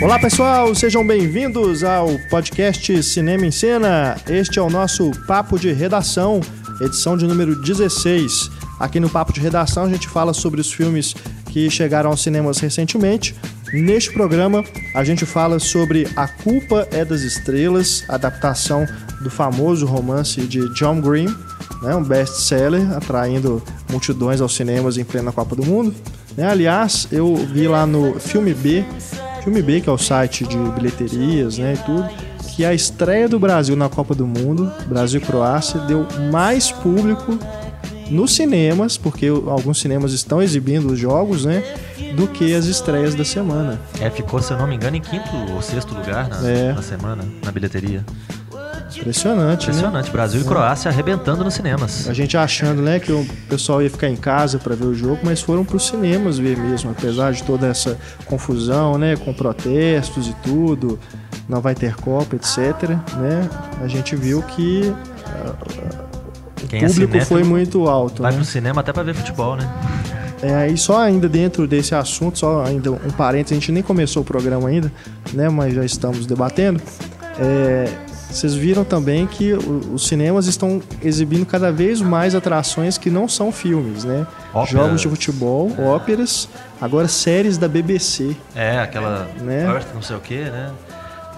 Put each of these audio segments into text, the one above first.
Olá pessoal, sejam bem-vindos ao podcast Cinema em Cena. Este é o nosso Papo de Redação, edição de número 16. Aqui no Papo de Redação a gente fala sobre os filmes que chegaram aos cinemas recentemente. Neste programa a gente fala sobre A Culpa é das Estrelas, adaptação do famoso romance de John Green, né, um best-seller atraindo multidões aos cinemas em plena Copa do Mundo. Né? Aliás, eu vi lá no Filme B Filme B, que é o site de bilheterias, né, e tudo, que a estreia do Brasil na Copa do Mundo, Brasil e Croácia, deu mais público nos cinemas, porque alguns cinemas estão exibindo os jogos, né, do que as estreias da semana. É, ficou, se eu não me engano, em quinto ou sexto lugar na, É. na semana, na bilheteria. Impressionante, né? Impressionante. Brasil e Croácia arrebentando nos cinemas. A gente achando, né, que o pessoal ia ficar em casa para ver o jogo, mas foram para os cinemas ver mesmo, apesar de toda essa confusão, né, com protestos e tudo, não vai ter Copa, etc, né? A gente viu que Quem o é público cinéfilo foi muito alto, vai né? pro cinema até pra ver futebol, né? É, e só ainda dentro desse assunto, só ainda um parênteses, a gente nem começou o programa ainda, né? Mas já estamos debatendo. É, vocês viram também que os cinemas estão exibindo cada vez mais atrações que não são filmes, né? Óperas. Jogos de futebol, óperas, agora séries da BBC. É, aquela Né? Earth não sei o que, né?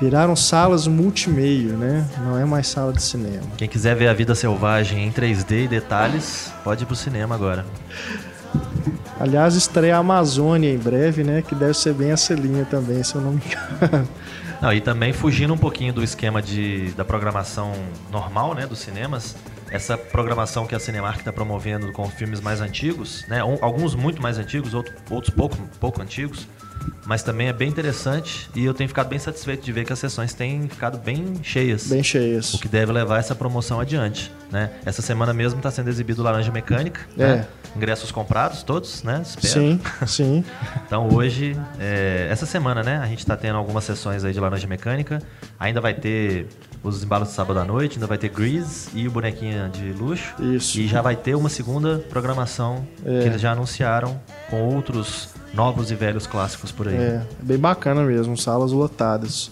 Viraram salas multimeio, né? Não é mais sala de cinema. Quem quiser ver a vida selvagem em 3D e detalhes, pode ir pro cinema agora. Aliás, estreia a Amazônia em breve, né? Que deve ser bem essa linha também, se eu não me engano. Não, e também fugindo um pouquinho do esquema de, da programação normal, né, dos cinemas, essa programação que a Cinemark está promovendo com filmes mais antigos, né, alguns muito mais antigos, outro- outros pouco, pouco antigos, mas também é bem interessante e eu tenho ficado bem satisfeito de ver que as sessões têm ficado bem cheias. Bem cheias. O que deve levar essa promoção adiante, né? Essa semana mesmo está sendo exibido Laranja Mecânica, né? Ingressos comprados todos, né? Espero. Sim, sim. Então hoje, é, essa semana, né? A gente tá tendo algumas sessões aí de Laranja Mecânica. Ainda vai ter os embalos de sábado à noite, ainda vai ter Grease e o Bonequinha de Luxo. Isso. E já vai ter uma segunda programação É. que eles já anunciaram com outros novos e velhos clássicos por aí. É, bem bacana mesmo, salas lotadas.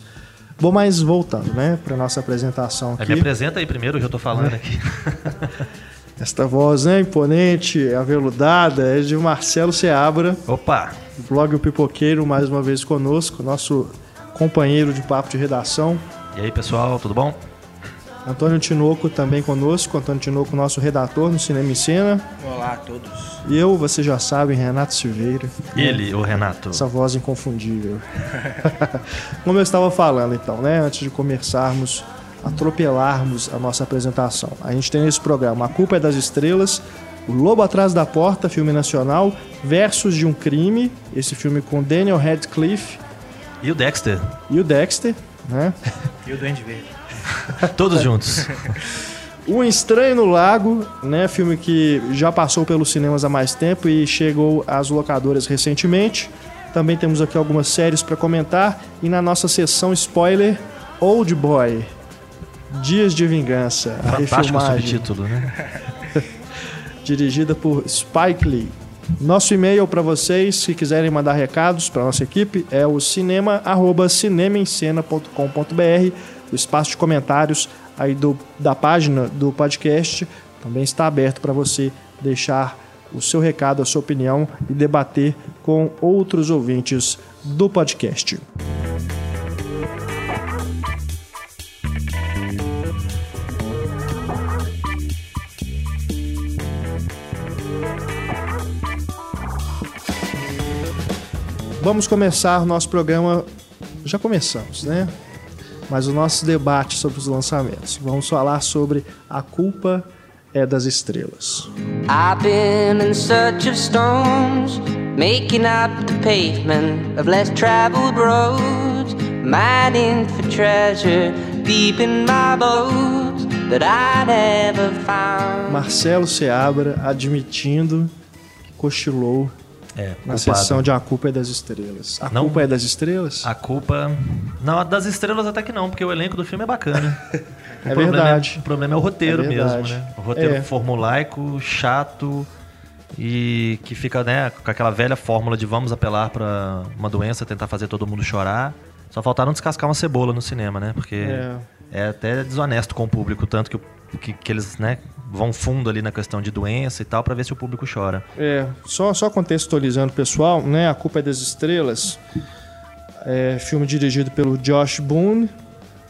Bom, mas voltando, né, para nossa apresentação Aí aqui. me apresenta aí primeiro, eu já tô falando aqui. Esta voz, né, imponente, aveludada, é de Marcelo Seabra, Opa! blog O Pipoqueiro, mais uma vez conosco, nosso companheiro de papo de redação. E aí, pessoal, tudo bom? Antônio Tinoco também conosco, Antônio Tinoco, nosso redator no Cinema em Cena. Olá a todos. E eu, vocês já sabem, Renato Silveira. Ele, o Renato. Essa voz inconfundível. Como eu estava falando, então, né? Antes de começarmos, atropelarmos a nossa apresentação. A gente tem nesse programa A Culpa é das Estrelas, O Lobo Atrás da Porta, filme nacional, Versos de um Crime, esse filme com Daniel Radcliffe E o Dexter. e o Dexter, né? E o Duende Verde. Todos juntos. O Estranho no Lago, né? Filme que já passou pelos cinemas há mais tempo e chegou às locadoras recentemente. Também temos aqui algumas séries para comentar. E na nossa sessão spoiler, Old Boy. Dias de Vingança. A Fantástico refilmagem, subtítulo, né? dirigida por Spike Lee. Nosso e-mail para vocês, se quiserem mandar recados para nossa equipe, é o cinema@cinemaencena.com.br. O espaço de comentários aí do, da página do podcast também está aberto para você deixar o seu recado, a sua opinião e debater com outros ouvintes do podcast. Vamos começar o nosso programa. Já começamos, né? Mas o nosso debate sobre os lançamentos. Vamos falar sobre A Culpa é das Estrelas. I've been in search of stones, making up the pavement of less traveled roads, mining for treasure deep in my bones that I never found. Marcelo Seabra admitindo que cochilou É, na sessão de A Culpa é das Estrelas. A Não- Culpa é das Estrelas? A culpa. Não, a das estrelas até que não, porque o elenco do filme é bacana. É problema verdade. o problema é o roteiro É mesmo, né? O roteiro É. formulaico, chato e que fica, né, com aquela velha fórmula de vamos apelar pra uma doença, tentar fazer todo mundo chorar. Só faltaram descascar uma cebola no cinema, né? Porque É. é, até desonesto com o público, tanto que, que, que eles, né, vão fundo ali na questão de doença e tal pra ver se o público chora. É, só, só contextualizando o pessoal, né? A Culpa é das Estrelas é filme dirigido pelo Josh Boone,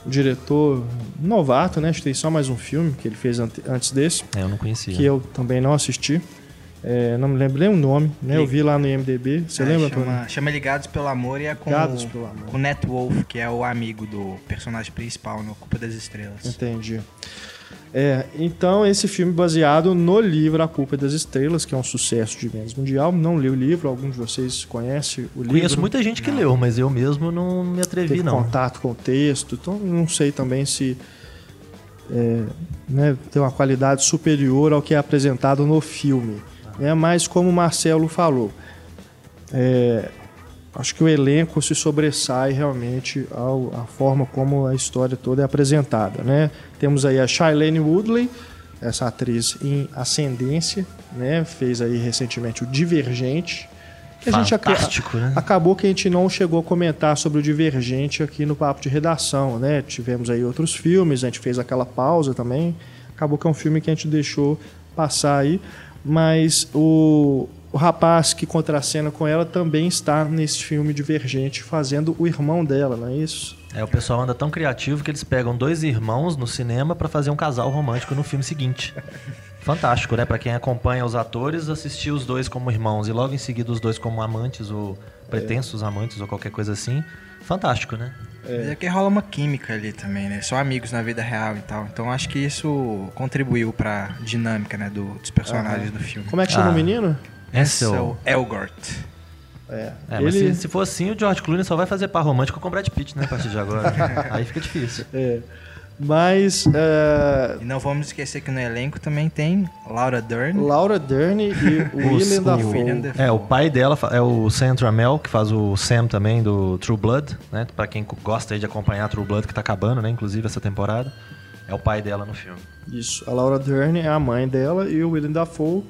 diretor novato, né? Acho que tem só mais um filme que ele fez ante- antes desse, É, eu não conhecia. que eu também não assisti. É, não me lembro nem o nome, né? Eu vi lá no IMDB. Você É, lembra, chama, Antônio? chama Ligados pelo Amor e é com, Ligados pelo Amor. com o Net Wolf, que é o amigo do personagem principal no Culpa das Estrelas. Entendi. É, então esse filme baseado no livro A Culpa é das Estrelas, que é um sucesso de vendas mundial. Não li o livro, algum de vocês conhece o livro? Conheço muita gente que leu, mas eu mesmo não me atrevi, teve não. contato com o texto, então não sei também se é, né, tem uma qualidade superior ao que é apresentado no filme. Né? Mas como o Marcelo falou, é, acho que o elenco se sobressai realmente ao, à forma como a história toda é apresentada. Né? Temos aí a Shailene Woodley, essa atriz em ascendência, né? fez aí recentemente o Divergente. Que a gente Fantástico, né? Acabou que a gente não chegou a comentar sobre o Divergente aqui no papo de redação, né? Tivemos aí outros filmes, a gente fez aquela pausa também. Acabou que é um filme que a gente deixou passar aí, mas o, o rapaz que contracena com ela também está nesse filme Divergente, fazendo o irmão dela, não é isso? É, o pessoal anda tão criativo que eles pegam dois irmãos no cinema pra fazer um casal romântico no filme seguinte. Fantástico, né? Pra quem acompanha os atores, assistir os dois como irmãos e logo em seguida os dois como amantes ou pretensos amantes ou qualquer coisa assim. Fantástico, né? Mas é que rola uma química ali também, né? São amigos na vida real e tal. Então acho que isso contribuiu pra dinâmica, né, do- dos personagens do filme. Como é que chama Ah. o menino? Ansel. Ansel Elgort. É, É, mas ele, se, se for assim, o George Clooney só vai fazer par romântico com o Brad Pitt, né? A partir de agora. Aí fica difícil. é, mas é, E não vamos esquecer que no elenco também tem Laura Dern. Laura Dern e o Dafoe. William Dafoe. É, o pai dela é o Sam Trammell, que faz o Sam também do True Blood, né? Pra quem gosta aí de acompanhar True Blood, que tá acabando, né? Inclusive essa temporada. É o pai dela no filme. Isso, a Laura Dern é a mãe dela e o Willem Dafoe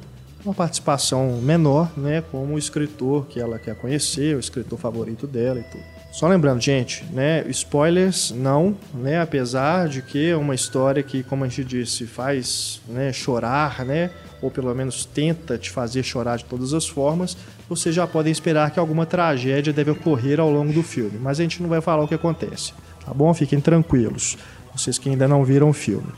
uma participação menor, né, como o escritor que ela quer conhecer, o escritor favorito dela e tudo. Só lembrando, gente, né, spoilers não, né, apesar de que é uma história que, como a gente disse, faz, né, chorar, né, ou pelo menos tenta te fazer chorar de todas as formas, vocês já podem esperar que alguma tragédia deve ocorrer ao longo do filme, mas a gente não vai falar o que acontece, tá bom? Fiquem tranquilos, vocês que ainda não viram o filme.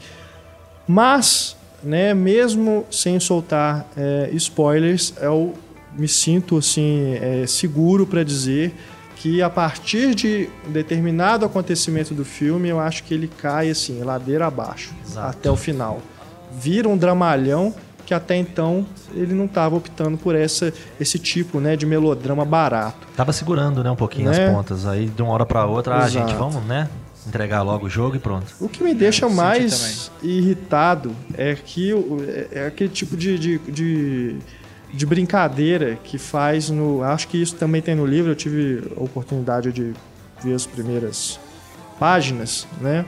Mas, né, mesmo sem soltar é, spoilers, eu me sinto assim é, seguro para dizer que a partir de um determinado acontecimento do filme, eu acho que ele cai assim, ladeira abaixo, Exato. até o final. Vira um dramalhão que até então ele não estava optando por essa, esse tipo né, de melodrama barato. Tava segurando, né, um pouquinho Né? as pontas. Aí de uma hora pra outra, ah, gente, vamos, né? Entregar logo o jogo e pronto. O que me deixa senti mais irritado é que é- é aquele tipo de, de, de, de brincadeira que faz no. Acho que isso também tem no livro, eu tive a oportunidade de ver as primeiras páginas, né?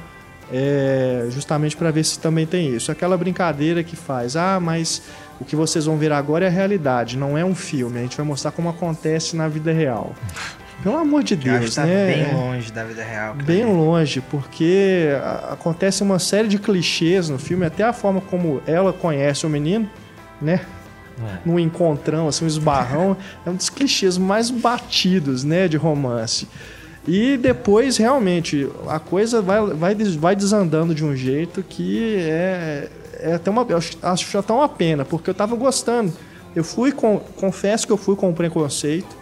É, justamente para ver se também tem isso. Aquela brincadeira que faz, ah, mas o que vocês vão ver agora é a realidade, não é um filme. A gente vai mostrar como acontece na vida real. Pelo amor de Deus, que tá né? bem longe da vida real. cara. Bem longe, porque acontece uma série de clichês no filme, até a forma como ela conhece o menino, né? É. Num encontrão, assim, um esbarrão, é um dos clichês mais batidos, né, de romance. E depois, realmente, a coisa vai, vai, vai desandando de um jeito que é, é até uma. eu Acho, acho até uma pena, porque eu tava gostando. Eu fui com. Confesso que eu fui com preconceito.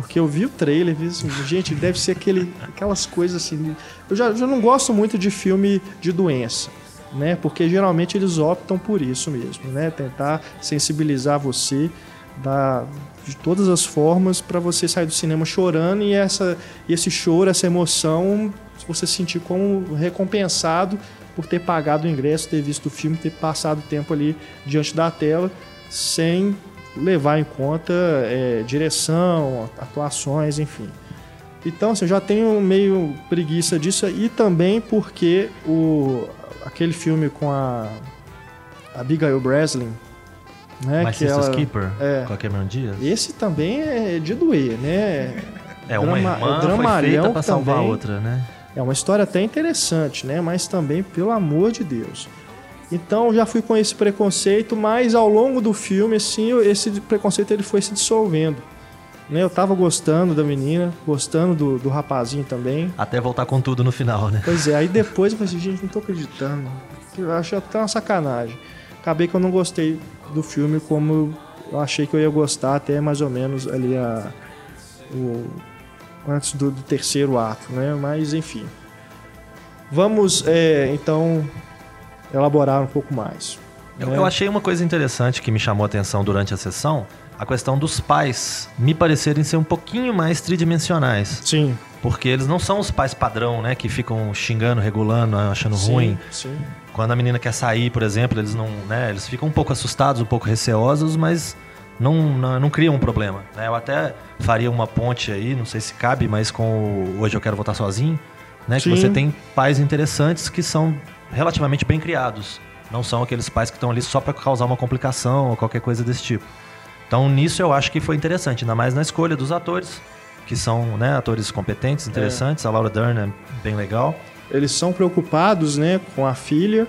Porque eu vi o trailer, vi assim, gente, deve ser aquele, aquelas coisas assim. Eu já, já não gosto muito de filme de doença, né? Porque geralmente eles optam por isso mesmo, né? Tentar sensibilizar você da, de todas as formas para você sair do cinema chorando e essa, esse choro, essa emoção, você sentir como recompensado por ter pagado o ingresso, ter visto o filme, ter passado tempo ali diante da tela, sem levar em conta é, direção, atuações, enfim. Então, assim, eu já tenho meio preguiça disso e também porque o, aquele filme com a Abigail Breslin, né? My que Sister's ela- Keeper, é. com a Cameron Diaz. Esse também é de doer, né? É, uma Drama- irmã foi feita pra salvar a também. outra, né? É uma história até interessante, né? Mas também, pelo amor de Deus. Então já fui com esse preconceito, mas ao longo do filme, assim, esse preconceito ele foi se dissolvendo. Né? Eu tava gostando da menina, gostando do, do rapazinho também. Até voltar com tudo no final, né? Pois é, aí depois eu falei assim, gente, não tô acreditando. Eu acho até uma sacanagem. Acabei que eu não gostei do filme como eu achei que eu ia gostar até mais ou menos ali a, o, antes do, do terceiro ato, né? Mas enfim. Vamos é, então elaborar um pouco mais. Eu, né? eu achei uma coisa interessante que me chamou a atenção durante a sessão, a questão dos pais me parecerem ser um pouquinho mais tridimensionais. Sim, Porque eles não são os pais padrão, né? Que ficam xingando, regulando, achando sim, ruim. Sim. Quando a menina quer sair, por exemplo, eles não, né? Eles ficam um pouco assustados, um pouco receosos, mas não, não, não criam um problema. Né? Eu até faria uma ponte aí, não sei se cabe, mas com o Hoje Eu Quero Voltar Sozinho, né? Que Sim. você tem pais interessantes que são relativamente bem criados. Não são aqueles pais que estão ali só para causar uma complicação ou qualquer coisa desse tipo. Então nisso eu acho que foi interessante, ainda mais na escolha dos atores, que são né, atores competentes, interessantes. A Laura Dern é bem legal. Eles são preocupados, né, com a filha,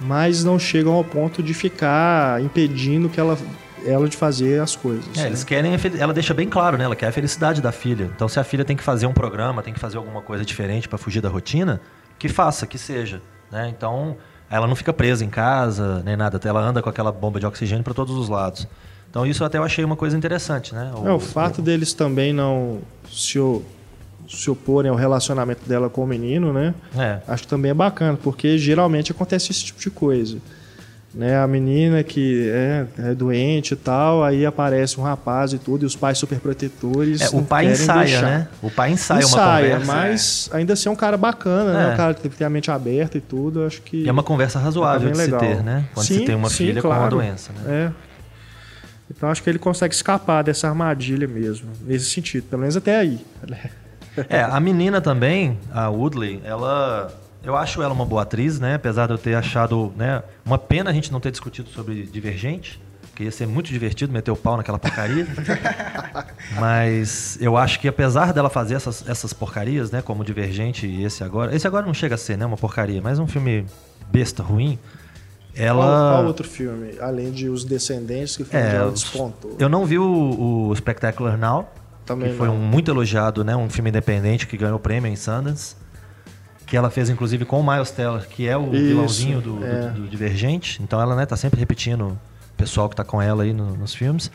mas não chegam ao ponto de ficar impedindo que ela, ela de fazer as coisas. É, né? eles querem, ela deixa bem claro, né? Ela quer a felicidade da filha. Então, se a filha tem que fazer um programa, tem que fazer alguma coisa diferente pra fugir da rotina, que faça, que seja, né? Então, ela não fica presa em casa, nem nada. Ela anda com aquela bomba de oxigênio pra todos os lados. Então, isso até eu achei uma coisa interessante, né? É, o fato deles também não se, o- se oporem ao relacionamento dela com o menino, né? É. Acho que também é bacana, porque geralmente acontece esse tipo de coisa. Né, a menina que é, é doente e tal, aí aparece um rapaz e tudo, e os pais super protetores. É, o pai ensaia, deixar. né? O pai ensaia, uma Ensaia, conversa. mas ainda assim é um cara bacana, né? É. Um cara que tem a mente aberta e tudo, acho que. E é uma conversa razoável de se legal. ter, né? Quando Sim, se tem uma sim, filha com uma claro. doença, né? É. Então acho que ele consegue escapar dessa armadilha mesmo, nesse sentido, pelo menos até aí. É, a menina também, a Woodley, ela. Eu acho ela uma boa atriz, né? Apesar de eu ter achado, né? Uma pena a gente não ter discutido sobre Divergente, que ia ser muito divertido meter o pau naquela porcaria. Mas eu acho que apesar dela fazer essas, essas porcarias, né? Como Divergente e esse agora. Esse agora não chega a ser, né? Uma porcaria, mas um filme besta, ruim. Ela. Qual, qual outro filme? Além de Os Descendentes, que foi onde É, ela os- despontou. Eu não vi o, o Spectacular Now, Também que foi um muito elogiado, né? Um filme independente que ganhou prêmio em Sundance. Que ela fez, inclusive, com o Miles Teller, que é o Isso, vilãozinho do, do- é. do Divergente. Então ela, né, tá sempre repetindo o pessoal que tá com ela aí no- nos filmes.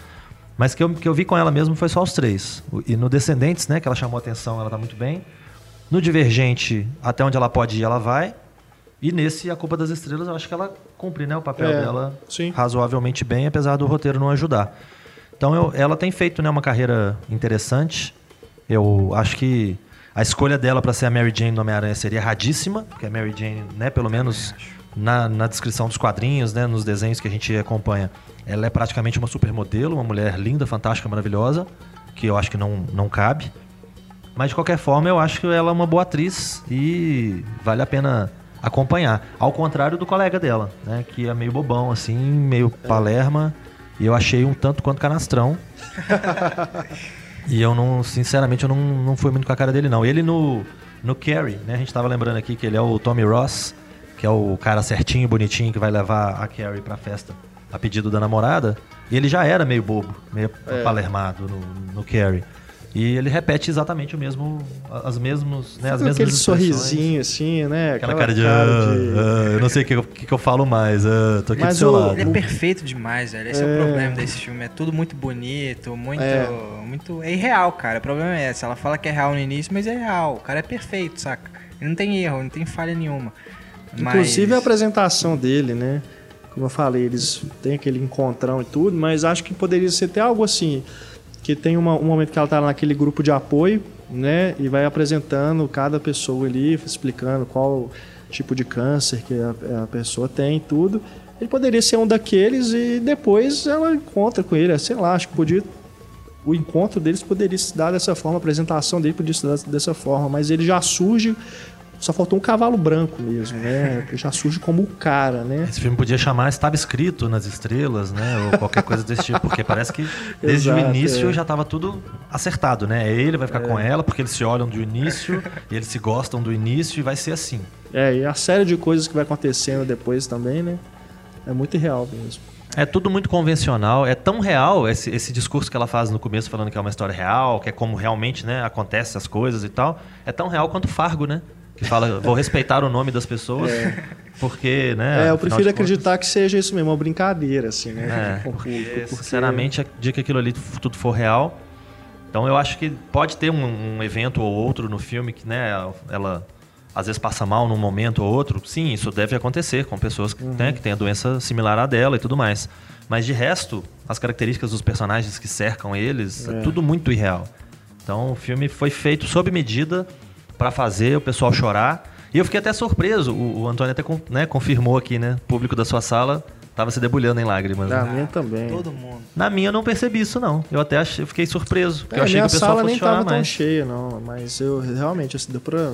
Mas que eu, que eu vi com ela mesmo foi só os três. E no Descendentes, né, que ela chamou atenção, ela tá muito bem. No Divergente, até onde ela pode ir, ela vai. E nesse A Culpa das Estrelas, eu acho que ela cumpre né, o papel É, dela sim. razoavelmente bem, apesar do roteiro não ajudar. Então eu- ela tem feito né, uma carreira interessante. Eu acho que a escolha dela para ser a Mary Jane no Homem-Aranha seria erradíssima, porque a Mary Jane, né, pelo menos na, na descrição dos quadrinhos, né, nos desenhos que a gente acompanha, ela é praticamente uma supermodelo, uma mulher linda, fantástica, maravilhosa, que eu acho que não, não cabe. Mas de qualquer forma, eu acho que ela é uma boa atriz e vale a pena acompanhar. Ao contrário do colega dela, né? Que é meio bobão, assim, meio palerma. E eu achei um tanto quanto canastrão. e eu não, sinceramente, eu não, não fui muito com a cara dele, não. Ele no, no Carrie, né? A gente tava lembrando aqui que ele é o Tommy Ross, que é o cara certinho, bonitinho, que vai levar a Carrie pra festa a pedido da namorada. E ele já era meio bobo, meio palermado no, no Carrie. E ele repete exatamente o mesmo, as mesmos, né, as mesmas aquele sorrisinho assim, né? Aquela cara de, ah, ah, eu não sei o que, que que eu falo mais, ah, tô aqui Mas do seu o- lado. Ele é perfeito demais, velho. Esse é, o problema desse filme. É tudo muito bonito, muito. É. muito. É irreal, cara. O problema é esse. Ela fala que é real no início, mas é real. O cara é perfeito, saca? Ele não tem erro, não tem falha nenhuma. Inclusive a mas... apresentação dele, né? Como eu falei, eles têm aquele encontrão e tudo, mas acho que poderia ser até algo assim. Que tem uma- um momento que ela tá naquele grupo de apoio, né? E vai apresentando cada pessoa ali, explicando qual tipo de câncer que a, a pessoa tem tudo. Ele poderia ser um daqueles e depois ela encontra com ele, sei lá, acho que podia o encontro deles poderia se dar dessa forma, a apresentação dele podia se dar dessa forma, mas ele já surge Só faltou um cavalo branco mesmo, né? Que já surge como o cara, né? Esse filme podia chamar Estava Escrito nas Estrelas, né? Ou qualquer coisa desse tipo, porque parece que desde Exato, o início é. já estava tudo acertado, né? Ele vai ficar com ela porque eles se olham do início, eles se gostam do início e vai ser assim. É, e a série de coisas que vai acontecendo depois também, né? É muito irreal mesmo. É tudo muito convencional, é tão real esse, esse discurso que ela faz no começo falando que é uma história real, que é como realmente, né, acontece as coisas e tal. É tão real quanto Fargo, né? Que fala, vou respeitar o nome das pessoas, porque, né? É, eu prefiro acreditar que seja isso mesmo, uma brincadeira, assim, né? É, porque, porque- sinceramente, de que aquilo ali tudo for real. Então eu acho que pode ter um, um evento ou outro no filme que, né, ela às vezes passa mal num momento ou outro. Sim, isso deve acontecer com pessoas que, Uhum. né, que têm a doença similar à dela e tudo mais. Mas de resto, as características dos personagens que cercam eles, é, tudo muito irreal. Então o filme foi feito sob medida para fazer o pessoal chorar. E eu fiquei até surpreso. O, o Antônio até né, confirmou aqui, né? O público da sua sala tava se debulhando em lágrimas. Da né? minha também. Todo mundo. Na minha eu não percebi isso, não. Eu até achei, eu fiquei surpreso. Porque É, eu achei que minha o pessoal sala fosse nem chorar tava tão mais. cheia, não. Mas eu realmente, assim, deu pra.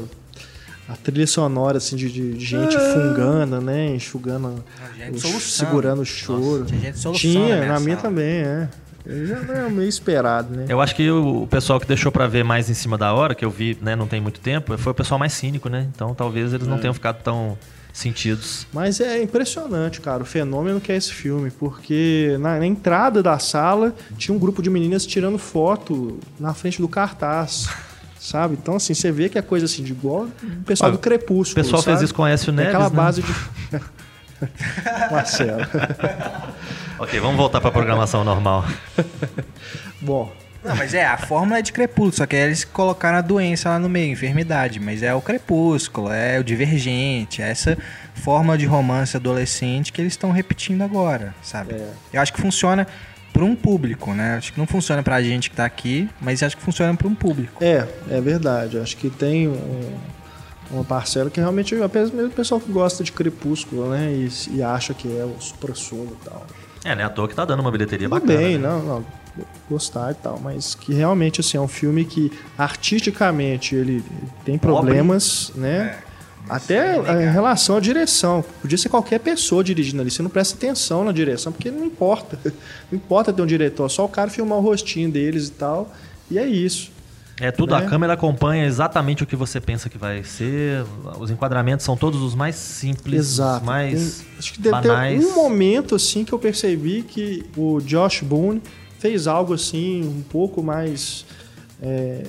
A trilha sonora, assim, de, de- gente fungando, né? Enxugando, gente o- segurando o choro. tinha gente soluçando Tinha, na minha na minha sala. também, é. Já não é meio esperado, né? Eu acho que o, pessoal que deixou pra ver mais em cima da hora, que eu vi, né, não tem muito tempo, foi o pessoal mais cínico, né? Então talvez eles não tenham ficado tão sentidos. Mas é impressionante, cara, o fenômeno que é esse filme, porque na, na entrada da sala tinha um grupo de meninas tirando foto na frente do cartaz. Sabe? Então, assim, você vê que é coisa assim, de igual o pessoal Olha, do Crepúsculo. O pessoal fez sabe? isso com o Neves, aquela né? base de. Marcelo. Ok, vamos voltar pra programação normal. Bom, Não, mas é, a fórmula é de crepúsculo, só que eles colocaram a doença lá no meio, enfermidade. Mas é o crepúsculo, é o divergente, é essa fórmula de romance adolescente que eles estão repetindo agora, sabe? É. Eu acho que funciona para um público, né? Acho que não funciona pra gente que tá aqui, mas acho que funciona para um público. é, é verdade. Acho que tem um, uma parcela que realmente, apenas mesmo o pessoal que gosta de Crepúsculo, né? E, e acha que é o supra-sumo e tal. É, né? À toa que tá dando uma bilheteria Tudo bacana. bem, né? não, não, gostar e tal, mas que realmente assim é um filme que artisticamente ele tem problemas, né? Até em relação à direção. Podia ser qualquer pessoa dirigindo ali. Você não presta atenção na direção, porque não importa. Não importa ter um diretor, só o cara filmar o rostinho deles e tal. E é isso. É tudo, Né? a câmera acompanha exatamente o que você pensa que vai ser. Os enquadramentos são todos os mais simples, Exato. os mais Tem- acho que deve banais. ter um momento assim que eu percebi que o Josh Boone fez algo assim um pouco mais é,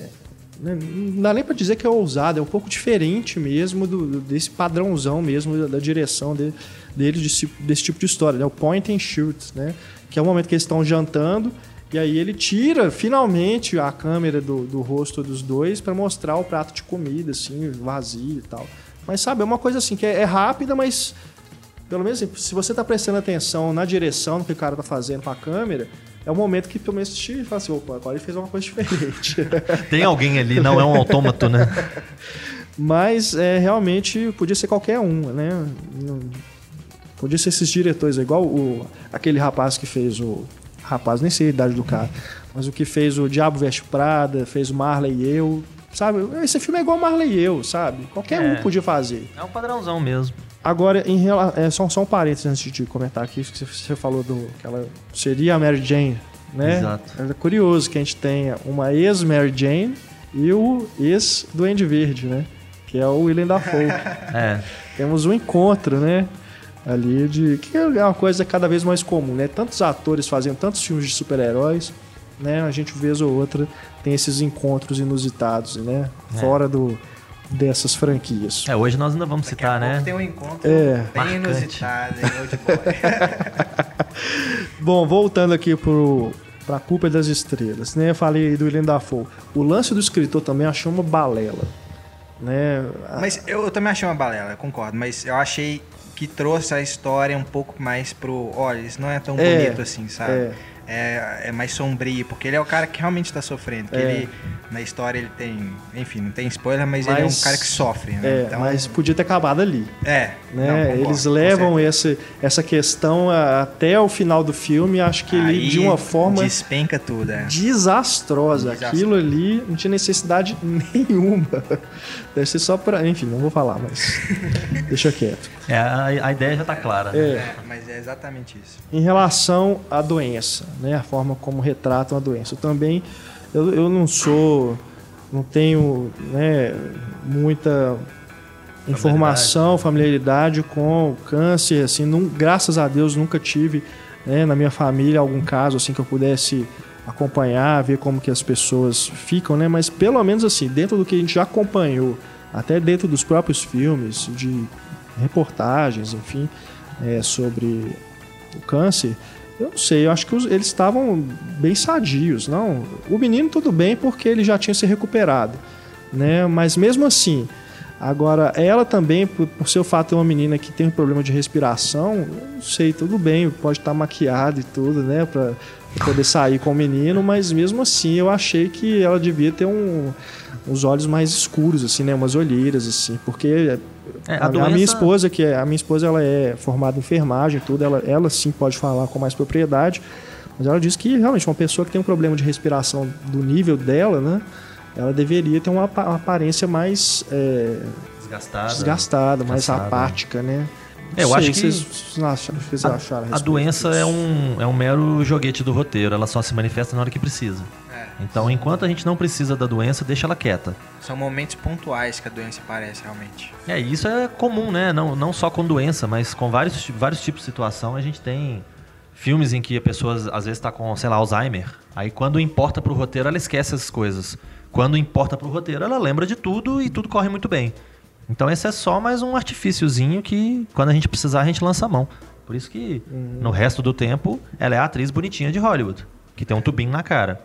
né, não dá nem pra dizer que é ousado, é um pouco diferente mesmo do, do- desse padrãozão mesmo da, da direção de, deles desse, desse tipo de história, né? O point and shoot, né? Que é o momento que eles estão jantando e aí ele tira finalmente a câmera do, do rosto dos dois pra mostrar o prato de comida assim vazio e tal. Mas sabe, é uma coisa assim que é, é rápida, mas pelo menos assim, se você tá prestando atenção na direção do que o cara tá fazendo com a câmera, é o momento que pelo menos você fala assim, opa, agora ele fez uma coisa diferente. Tem alguém ali, não é um autômato, né? Mas é, realmente podia ser qualquer um, né? Podia ser esses diretores, é igual o, aquele rapaz que fez o. Rapaz, nem sei a idade do cara, mas o que fez o Diabo Veste Prada, fez o Marley e eu. Sabe? Esse filme é igual Marley e eu, sabe? Qualquer É. um podia fazer. É um padrãozão mesmo. Agora, em rela- é, só, só um parênteses antes de comentar aqui, que você- falou do que ela seria a Mary Jane, né? Exato. É curioso que a gente tenha uma ex-Mary Jane e o ex-Duende Verde, né? Que é o Willem Dafoe. É. Temos um encontro, né? Ali de. que é uma coisa cada vez mais comum, né? Tantos atores fazendo tantos filmes de super-heróis, né? A gente, vez ou outra, tem esses encontros inusitados, né? É. Fora do, dessas franquias. É, hoje nós ainda vamos citar, né? Tem um encontro É. bem Marcante. inusitado Boy. Bom, voltando aqui pro, pra Culpa das Estrelas, né? Eu falei aí do Willem Dafoe. O lance do escritor também achou uma balela, né? Mas eu, eu também achei uma balela, eu concordo. Mas eu achei que trouxe a história um pouco mais pro. Olha, isso não é tão É, bonito assim, sabe? é. É, é mais sombrio, porque ele é o cara que realmente tá sofrendo. Que É. ele, na história, ele tem. Enfim, não tem spoiler, mas, ele é um Mas- cara que sofre, né? É, então, mas podia ter acabado ali. É, né? não, concordo, Eles levam esse, essa questão a- até o final do filme, acho que ele, Aí de uma forma Despenca tudo, é. desastrosa. Desastrosa. Aquilo ali não tinha necessidade nenhuma. Deve ser só pra. Enfim, não vou falar, mas deixa quieto. É, a, a ideia já tá clara. né? É. É, mas é exatamente isso. Em relação à doença, né? A forma como retratam a doença. Eu também, eu, eu não sou, não tenho, né, muita informação, familiaridade com o câncer, assim, não, graças a Deus nunca tive, né, na minha família algum caso assim que eu pudesse acompanhar, ver como que as pessoas ficam, né? Mas pelo menos assim, dentro do que a gente já acompanhou, até dentro dos próprios filmes, de reportagens, enfim, é, sobre o câncer, eu não sei, eu acho que os- eles estavam bem sadios, não? O menino tudo bem porque ele já tinha se recuperado, né? Mas mesmo assim, agora ela também, por, por fato de uma menina que tem um problema de respiração, não sei, tudo bem, pode estar maquiada e tudo, né? Pra poder sair com o menino, mas mesmo assim eu achei que ela devia ter um, uns olhos mais escuros, assim, né? Umas olheiras, assim, porque É, a, a doença- minha esposa, que é, a minha esposa ela é formada em enfermagem e tudo, ela, ela sim pode falar com mais propriedade, mas ela diz que realmente uma pessoa que tem um problema de respiração do nível dela, né, ela deveria ter uma, uma aparência mais é, Desgastada. desgastada, mais cansada. apática, né? É, eu Não acho sei, que vocês, acharam, vocês A, acharam a respeito doença disso? é um, é um mero joguete do roteiro, ela só se manifesta na hora que precisa. Então, enquanto a gente não precisa da doença, deixa ela quieta. São momentos pontuais que a doença aparece realmente. É, e isso é comum, né? Não, não só com doença, mas com vários, vários tipos de situação. A gente tem filmes em que a pessoa às vezes está com, sei lá, Alzheimer. Aí quando importa pro roteiro, ela esquece essas coisas. Quando importa pro roteiro, ela lembra de tudo e tudo corre muito bem. Então esse é só mais um artifíciozinho que quando a gente precisar, a gente lança a mão. Por isso que no resto do tempo, ela é a atriz bonitinha de Hollywood, que tem um tubinho na cara.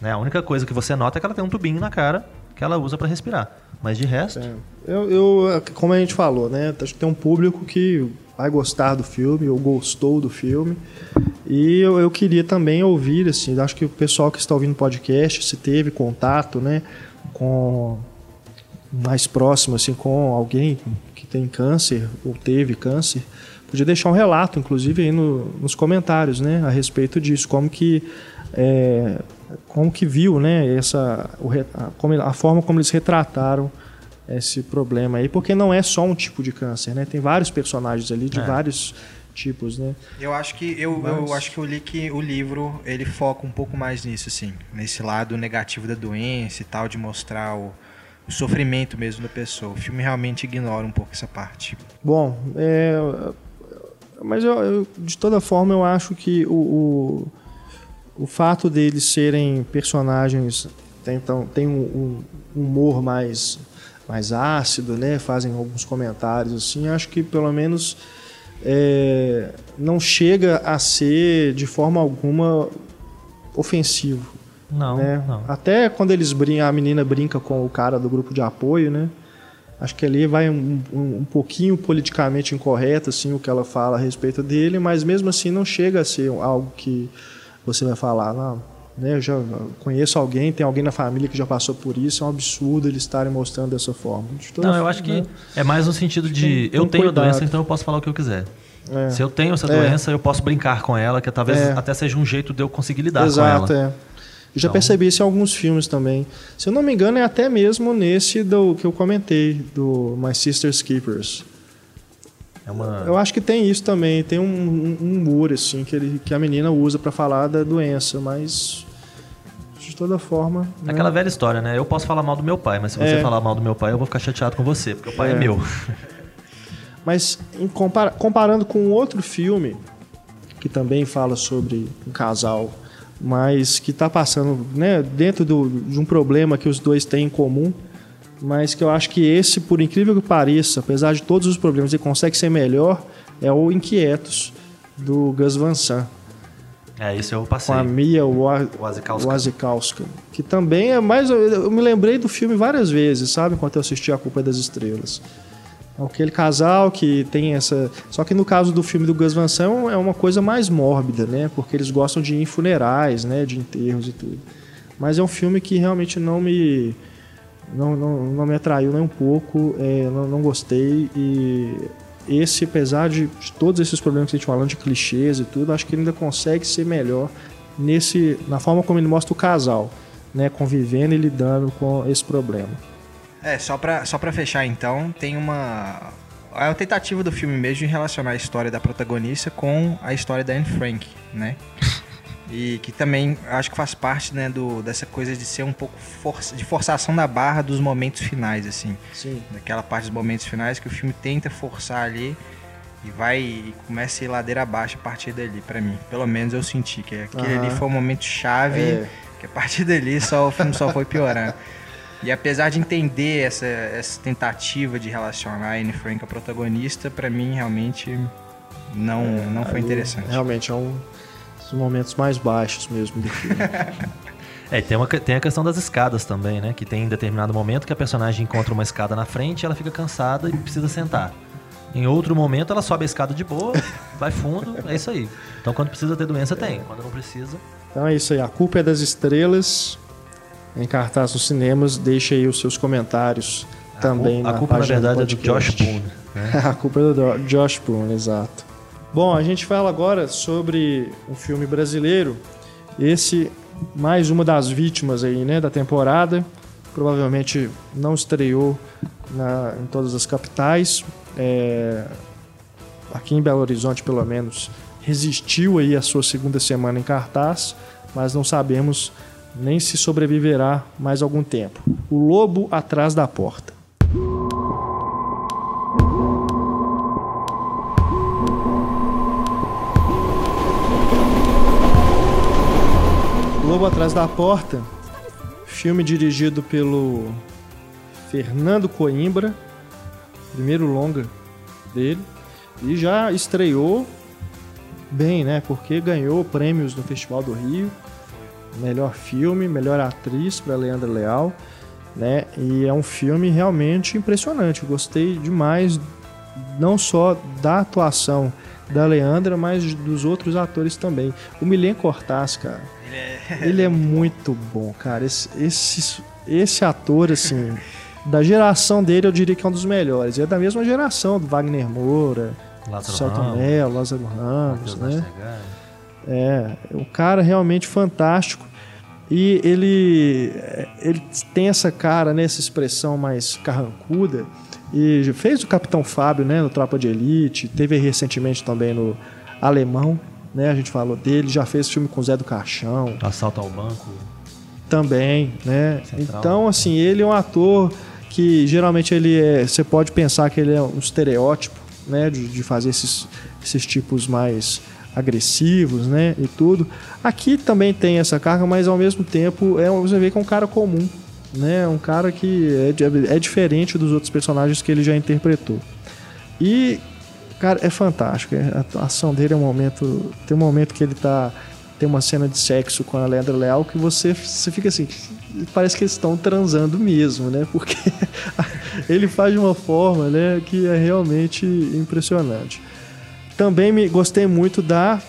Né? A única coisa que você nota é que ela tem um tubinho na cara que ela usa para respirar. Mas de resto, É. Eu, eu, como a gente falou, né? Acho que tem um público que vai gostar do filme, ou gostou do filme. E eu, eu queria também ouvir, assim, acho que o pessoal que está ouvindo o podcast, se teve contato, né? Com mais próximo, assim, com alguém que tem câncer, ou teve câncer, podia deixar um relato, inclusive, aí no- nos comentários, né? A respeito disso, como que... é, como que viu, né, essa, a, como- a forma como eles retrataram esse problema aí, porque não é só um tipo de câncer, né? Tem vários personagens ali de É. vários tipos, né? Eu acho que eu, Mas- eu acho que eu li que o livro ele foca um pouco mais nisso, assim, nesse lado negativo da doença e tal, de mostrar o, o sofrimento mesmo da pessoa. O filme realmente ignora um pouco essa parte. Bom, é, mas eu, eu, de toda forma eu acho que o, o, o fato deles serem personagens tentam tem um, um humor mais mais ácido, né? Fazem alguns comentários assim. Acho que pelo menos é, não chega a ser de forma alguma ofensivo. não, né? não. Até quando eles brincam, a menina brinca com o cara do grupo de apoio, né? Acho que ali vai um, um, um pouquinho politicamente incorreto, assim, o que ela fala a respeito dele, mas mesmo assim não chega a ser algo que você vai falar, não, né? Eu já conheço alguém, tem alguém na família que já passou por isso, é um absurdo eles estarem mostrando dessa forma. De toda Não, eu acho que né? é mais no sentido de tem- eu tem tenho a cuidado. doença, então eu posso falar o que eu quiser. É. Se eu tenho essa É. doença, eu posso brincar com ela, que talvez É. até seja um jeito de eu conseguir lidar Exato, com ela. é. Eu já Então- percebi isso em alguns filmes também. Se eu não me engano, é até mesmo nesse do que eu comentei, do My Sister's Keepers. É uma Eu acho que tem isso também, tem um, um, um humor assim que, ele, que a menina usa pra falar da doença, mas de toda forma. né? aquela velha história, né? Eu posso falar mal do meu pai, mas se você É. falar mal do meu pai, eu vou ficar chateado com você, porque o pai é, É. meu. Mas compara- comparando com outro filme que também fala sobre um casal, mas que está passando né, dentro do- de um problema que os dois têm em comum, mas que eu acho que esse, por incrível que pareça, apesar de todos os problemas, ele consegue ser melhor, é o Inquietos, do Gus Van Sant, É, isso eu com passei. a Mia Wa- Wasikowska. Que também é mais... Eu me lembrei do filme várias vezes, sabe? Enquanto eu assisti A Culpa é das Estrelas. aquele casal que tem essa. Só que no caso do filme do Gus Van Sant é uma coisa mais mórbida, né? Porque eles gostam de ir em funerais, né? De enterros e tudo. Mas é um filme que realmente não me. Não, não, não me atraiu nem um pouco, é, não, não gostei. E esse, apesar de todos esses problemas que a gente falando de clichês e tudo, acho que ele ainda consegue ser melhor nesse na forma como ele mostra o casal, né? Convivendo e lidando com esse problema. É, só pra, só pra fechar então, tem uma. É uma tentativa do filme mesmo de relacionar a história da protagonista com a história da Anne Frank, né? E que também acho que faz parte né, do, dessa coisa de ser um pouco força, de forçação da barra dos momentos finais, assim. Sim. Daquela parte dos momentos finais que o filme tenta forçar ali e vai e começa a ir ladeira abaixo a partir dali, para mim. Pelo menos eu senti que aquele Aham. ali foi um momento chave, É. que a partir dali só, o filme só foi piorando. E apesar de entender essa, essa tentativa de relacionar a Anne Frank a protagonista, pra mim realmente não, não foi interessante. Realmente é um dos momentos mais baixos mesmo do filme. É, tem, uma, tem a questão das escadas também, né? Que tem em determinado momento que a personagem encontra uma escada na frente, ela fica cansada e precisa sentar. Em outro momento, ela sobe a escada de boa, vai fundo, é isso aí. Então, quando precisa ter doença, tem. Quando não precisa, Então é isso aí. A culpa é das estrelas. Em cartaz nos cinemas. Deixe aí os seus comentários também a na culpa, na verdade, é do. Josh Boone. Né? a culpa é do Do- Josh Boone, exato. Bom, a gente fala agora sobre um filme brasileiro. Esse, mais uma das vítimas aí, né, da temporada. Provavelmente não estreou na- em todas as capitais. É, aqui em Belo Horizonte, pelo menos, resistiu aí a sua segunda semana em cartaz, mas não sabemos nem se sobreviverá mais algum tempo. O Lobo Atrás da Porta. Lobo Atrás da Porta, filme dirigido pelo Fernando Coimbra, primeiro longa dele, e já estreou bem, né? Porque ganhou prêmios no Festival do Rio, melhor filme, melhor atriz para Leandra Leal, né? E é um filme realmente impressionante. Eu gostei demais, não só da atuação da Leandra, mas dos outros atores também. O Milen Cortaz, cara, ele é muito bom, cara. Esse, esse, esse ator, assim, da geração dele, eu diria que é um dos melhores. É da mesma geração do Wagner Moura, Lázaro Celton Ramos, Lázaro Ramos, né? É, um cara realmente fantástico. E ele, ele tem essa cara, né, essa expressão mais carrancuda. E fez o Capitão Fábio, né, no Tropa de Elite. Teve recentemente também no Alemão, né, a gente falou dele. Já fez filme com Zé do Caixão Assalto ao banco. também, né? Central. Então, assim, ele é um ator que geralmente ele é, você pode pensar que ele é um estereótipo, né, de, de fazer esses, esses tipos mais agressivos, né, e tudo. Aqui também tem essa carga, mas ao mesmo tempo é você vê que é um cara comum, né, um cara que é, di- é diferente dos outros personagens que ele já interpretou. E cara, é fantástico. é- A atuação dele é um momento, tem um momento que ele tá tem uma cena de sexo com a Leandra Leal que você, você fica assim, parece que eles estão transando mesmo, né? Porque ele faz de uma forma, né, que é realmente impressionante. Também me gostei muito da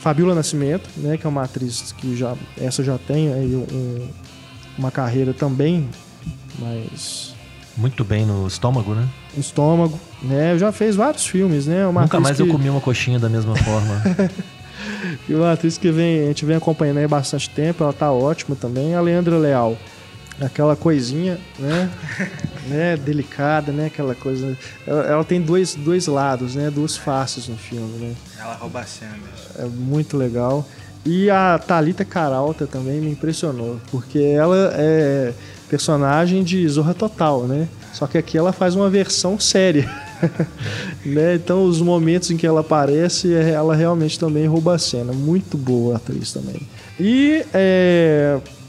Fabiola Nascimento, né, que é uma atriz que já essa já tem aí um- uma carreira também mais Muito bem no estômago, né? no estômago, né? Já fez vários filmes, né? Uma Nunca mais que, eu comi uma coxinha da mesma forma. E uma atriz que vem, a gente vem acompanhando aí bastante tempo, ela tá ótima também. A Leandra Leal, aquela coisinha, né? né? Delicada, né? Aquela coisa. Ela, ela tem dois, dois lados, né? Duas faces no filme, né? Ela rouba a cena. É muito legal. E a Thalita Caralta também me impressionou, porque ela é personagem de Zorra Total, né? Só que aqui ela faz uma versão séria. né? Então os momentos em que ela aparece, é- ela realmente também rouba a cena. Muito boa a atriz também. E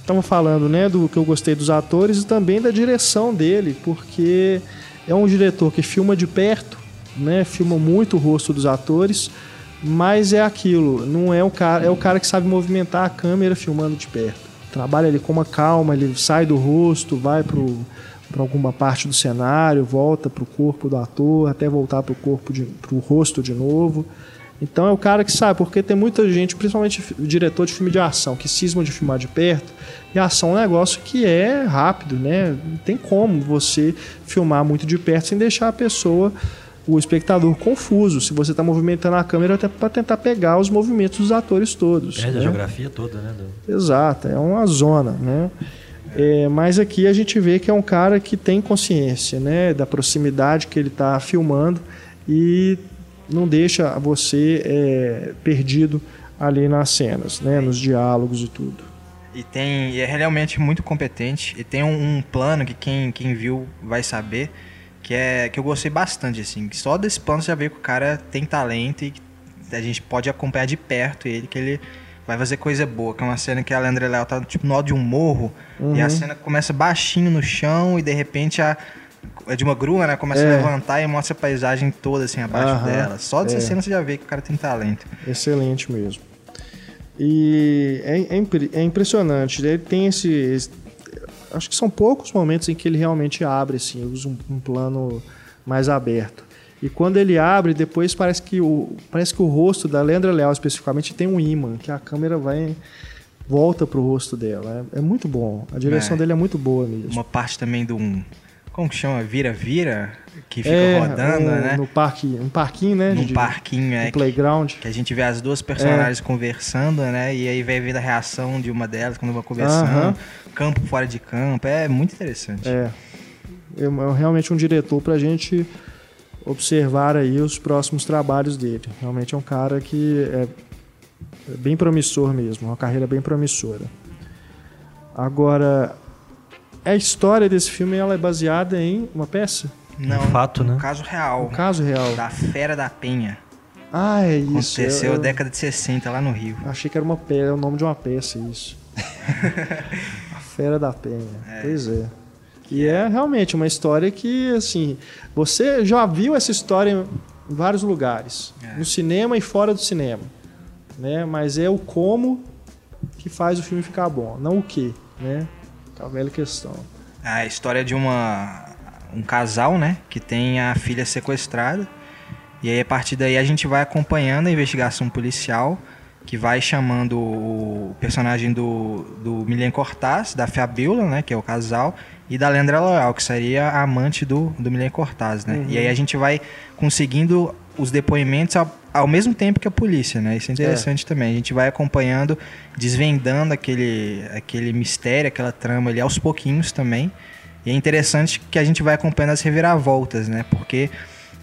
estamos falando né, do que eu gostei dos atores e também da direção dele, porque é um diretor que filma de perto, né? Filma muito o rosto dos atores, mas é aquilo, não é o cara, é o cara que sabe movimentar a câmera filmando de perto. Trabalha ali com uma calma, ele sai do rosto, vai para alguma parte do cenário, volta para o corpo do ator, até voltar para o corpo, para o rosto de novo. Então é o cara que sabe, porque tem muita gente, principalmente diretor de filme de ação, que cisma de filmar de perto. E ação é um negócio que é rápido, né? Não tem como você filmar muito de perto sem deixar a pessoa, o espectador, confuso. Se você está movimentando a câmera até para tentar pegar os movimentos dos atores todos. É, né? a geografia toda, né? Do... Exato, é uma zona, né? É, mas aqui a gente vê que é um cara que tem consciência, né? Da proximidade que ele está filmando e não deixa você é, perdido ali nas cenas, né? Nos diálogos e tudo. E tem e é realmente muito competente. E tem um, um, plano que quem, quem viu vai saber que é que eu gostei bastante assim. Só desse plano você já vê que o cara tem talento e a gente pode acompanhar de perto ele que ele vai fazer coisa boa. Que é uma cena que a Leandra Léo tá tipo no de um morro uhum. e a cena começa baixinho no chão e de repente a é de uma grua, né? Começa é. a levantar e mostra a paisagem toda assim abaixo Aham, dela. Só dessa é. cena você já vê que o cara tem talento. Excelente mesmo. E é, é, é impressionante. Ele tem esse, Acho que são poucos momentos em que ele realmente abre, assim, usa um, um plano mais aberto. E quando ele abre, depois parece que o, parece que o rosto da Leandra Leal especificamente tem um imã, que a câmera vai volta pro rosto dela. É, é muito bom. A direção é. dele é muito boa mesmo. Uma parte também de um como que chama? Vira-vira? Que fica é, rodando, um, né? No parque, um parquinho, né? Num parquinho, é. Um playground. Que a gente vê as duas personagens é. conversando, né? E aí vai vendo a reação de uma delas quando vai conversando. Uh -huh. Campo fora de campo. É muito interessante. É. É realmente um diretor pra gente observar aí os próximos trabalhos dele. Realmente é um cara que é bem promissor mesmo, uma carreira bem promissora. Agora, a história desse filme ela é baseada em uma peça? Não, um fato, um né? caso real. Um caso real. Da Fera da Penha. Ah, é isso. Aconteceu na década de 60 lá no Rio. Achei que era uma peça, o nome de uma peça isso. a Fera da Penha. É. Pois é. E é realmente uma história que, assim, você já viu essa história em vários lugares, é. no cinema e fora do cinema, né? Mas é o como que faz o filme ficar bom, não o que, né? A velha questão. A história de uma um casal, né, que tem a filha sequestrada. E aí a partir daí a gente vai acompanhando a investigação policial, que vai chamando o personagem do, do Milen Cortaz, da Fabiola, né, que é o casal, e da Leandra Loyal, que seria a amante do, do Milen Cortaz, né? Uhum. E aí a gente vai conseguindo os depoimentos ao, ao mesmo tempo que a polícia, né? Isso é interessante é. também. A gente vai acompanhando, desvendando aquele, aquele mistério, aquela trama ali aos pouquinhos também. E é interessante que a gente vai acompanhando as reviravoltas, né? Porque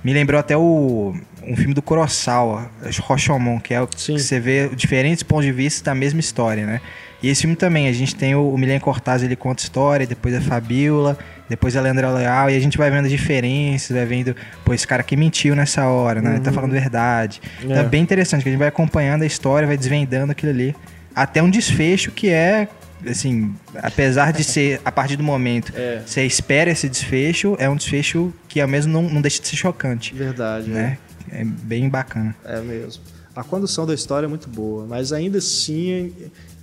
me lembrou até o um filme do Kurosawa, Rashomon, que é o Sim. que você vê diferentes pontos de vista da mesma história, né? E esse filme também, a gente tem o, o Milen Cortaz, ele conta história, depois a Fabiola, depois a Leandra Leal, e a gente vai vendo as diferenças, vai vendo, pô, esse cara que mentiu nessa hora, né? Uhum. Ele tá uhum. falando verdade. É. Então é bem interessante, que a gente vai acompanhando a história, vai desvendando aquilo ali, até um desfecho que é assim, apesar de ser a partir do momento é. você espera esse desfecho, é um desfecho que ao mesmo não, não deixa de ser chocante. Verdade, né? É. é bem bacana. É mesmo. A condução da história é muito boa, mas ainda assim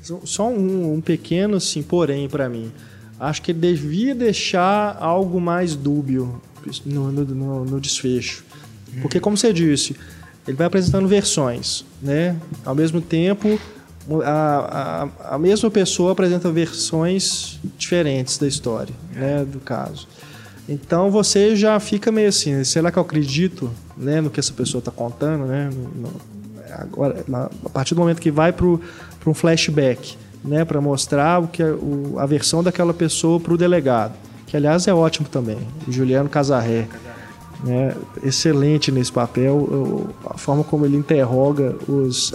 só um, um pequeno assim, porém para mim. Acho que ele devia deixar algo mais dúbio no, no, no, desfecho. Porque, como você disse, ele vai apresentando versões, né? Ao mesmo tempo, a, a, a mesma pessoa apresenta versões diferentes da história, né? Do caso. Então você já fica meio assim, será que eu acredito né, no que essa pessoa está contando, né? No, agora, a partir do momento que vai para um flashback, né, para mostrar o que é o, a versão daquela pessoa para o delegado, que aliás é ótimo também, o Juliano Casarré. Né, excelente nesse papel, a forma como ele interroga os,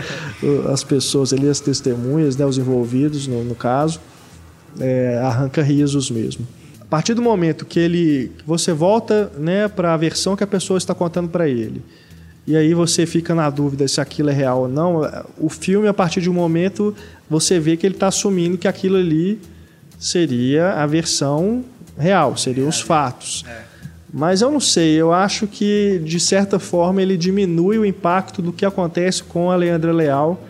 as pessoas ali, as testemunhas, né, os envolvidos no, no caso, é, arranca risos mesmo. A partir do momento que ele, você volta né, para a versão que a pessoa está contando para ele, e aí você fica na dúvida se aquilo é real ou não. O filme, a partir de um momento, você vê que ele está assumindo que aquilo ali seria a versão real, seriam os fatos. É. Mas eu não sei, eu acho que, de certa forma, ele diminui o impacto do que acontece com a Leandra Leal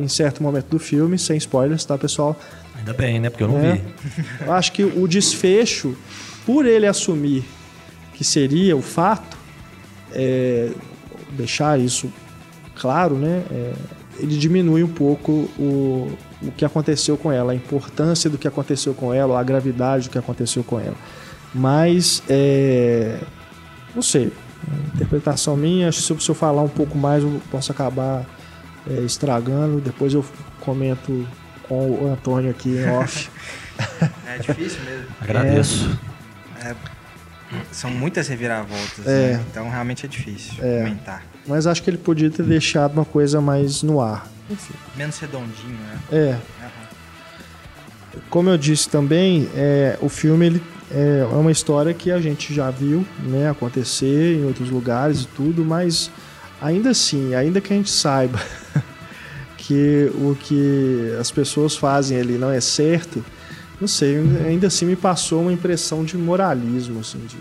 em certo momento do filme, sem spoilers, tá, pessoal? Ainda bem, né? Porque eu não né? vi. Eu acho que o desfecho, por ele assumir que seria o fato, é, deixar isso claro, né? é, ele diminui um pouco o, o que aconteceu com ela, a importância do que aconteceu com ela, a gravidade do que aconteceu com ela. Mas, é, não sei, interpretação minha, acho que se eu, se eu falar um pouco mais eu posso acabar é, estragando, depois eu comento com o Antônio aqui em off. É difícil mesmo. Agradeço. São muitas reviravoltas, É. né? Então realmente é difícil É. comentar. Mas acho que ele podia ter deixado uma coisa mais no ar. Enfim. Menos redondinho, né? É, Aham. como eu disse também, é, o filme ele é uma história que a gente já viu né, acontecer em outros lugares e tudo, mas ainda assim, ainda que a gente saiba que o que as pessoas fazem ali não é certo, não sei, ainda assim me passou uma impressão de moralismo, assim, de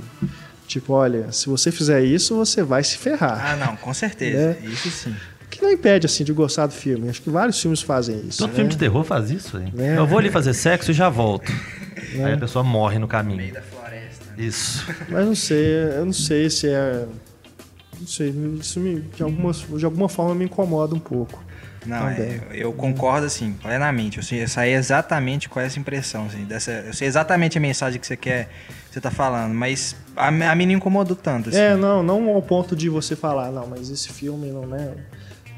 tipo, olha, se você fizer isso, você vai se ferrar. Ah, não, com certeza. É. Isso sim. Que não impede, assim, de gostar do filme. Acho que vários filmes fazem isso. Todo né? filme de terror faz isso, hein? É. Eu vou ali fazer sexo e já volto. Aí a pessoa morre no caminho. da floresta. Isso. Mas não sei, eu não sei se é. Não sei, isso me, de, alguma, de alguma forma me incomoda um pouco. Não, Também. é, eu, eu concordo assim, plenamente. Eu, sei, eu saí exatamente com essa impressão, assim, dessa, eu sei exatamente a mensagem que você quer, que você tá falando, mas a, a mim não incomodou tanto, assim. É, não, não ao ponto de você falar, não, mas esse filme não, né?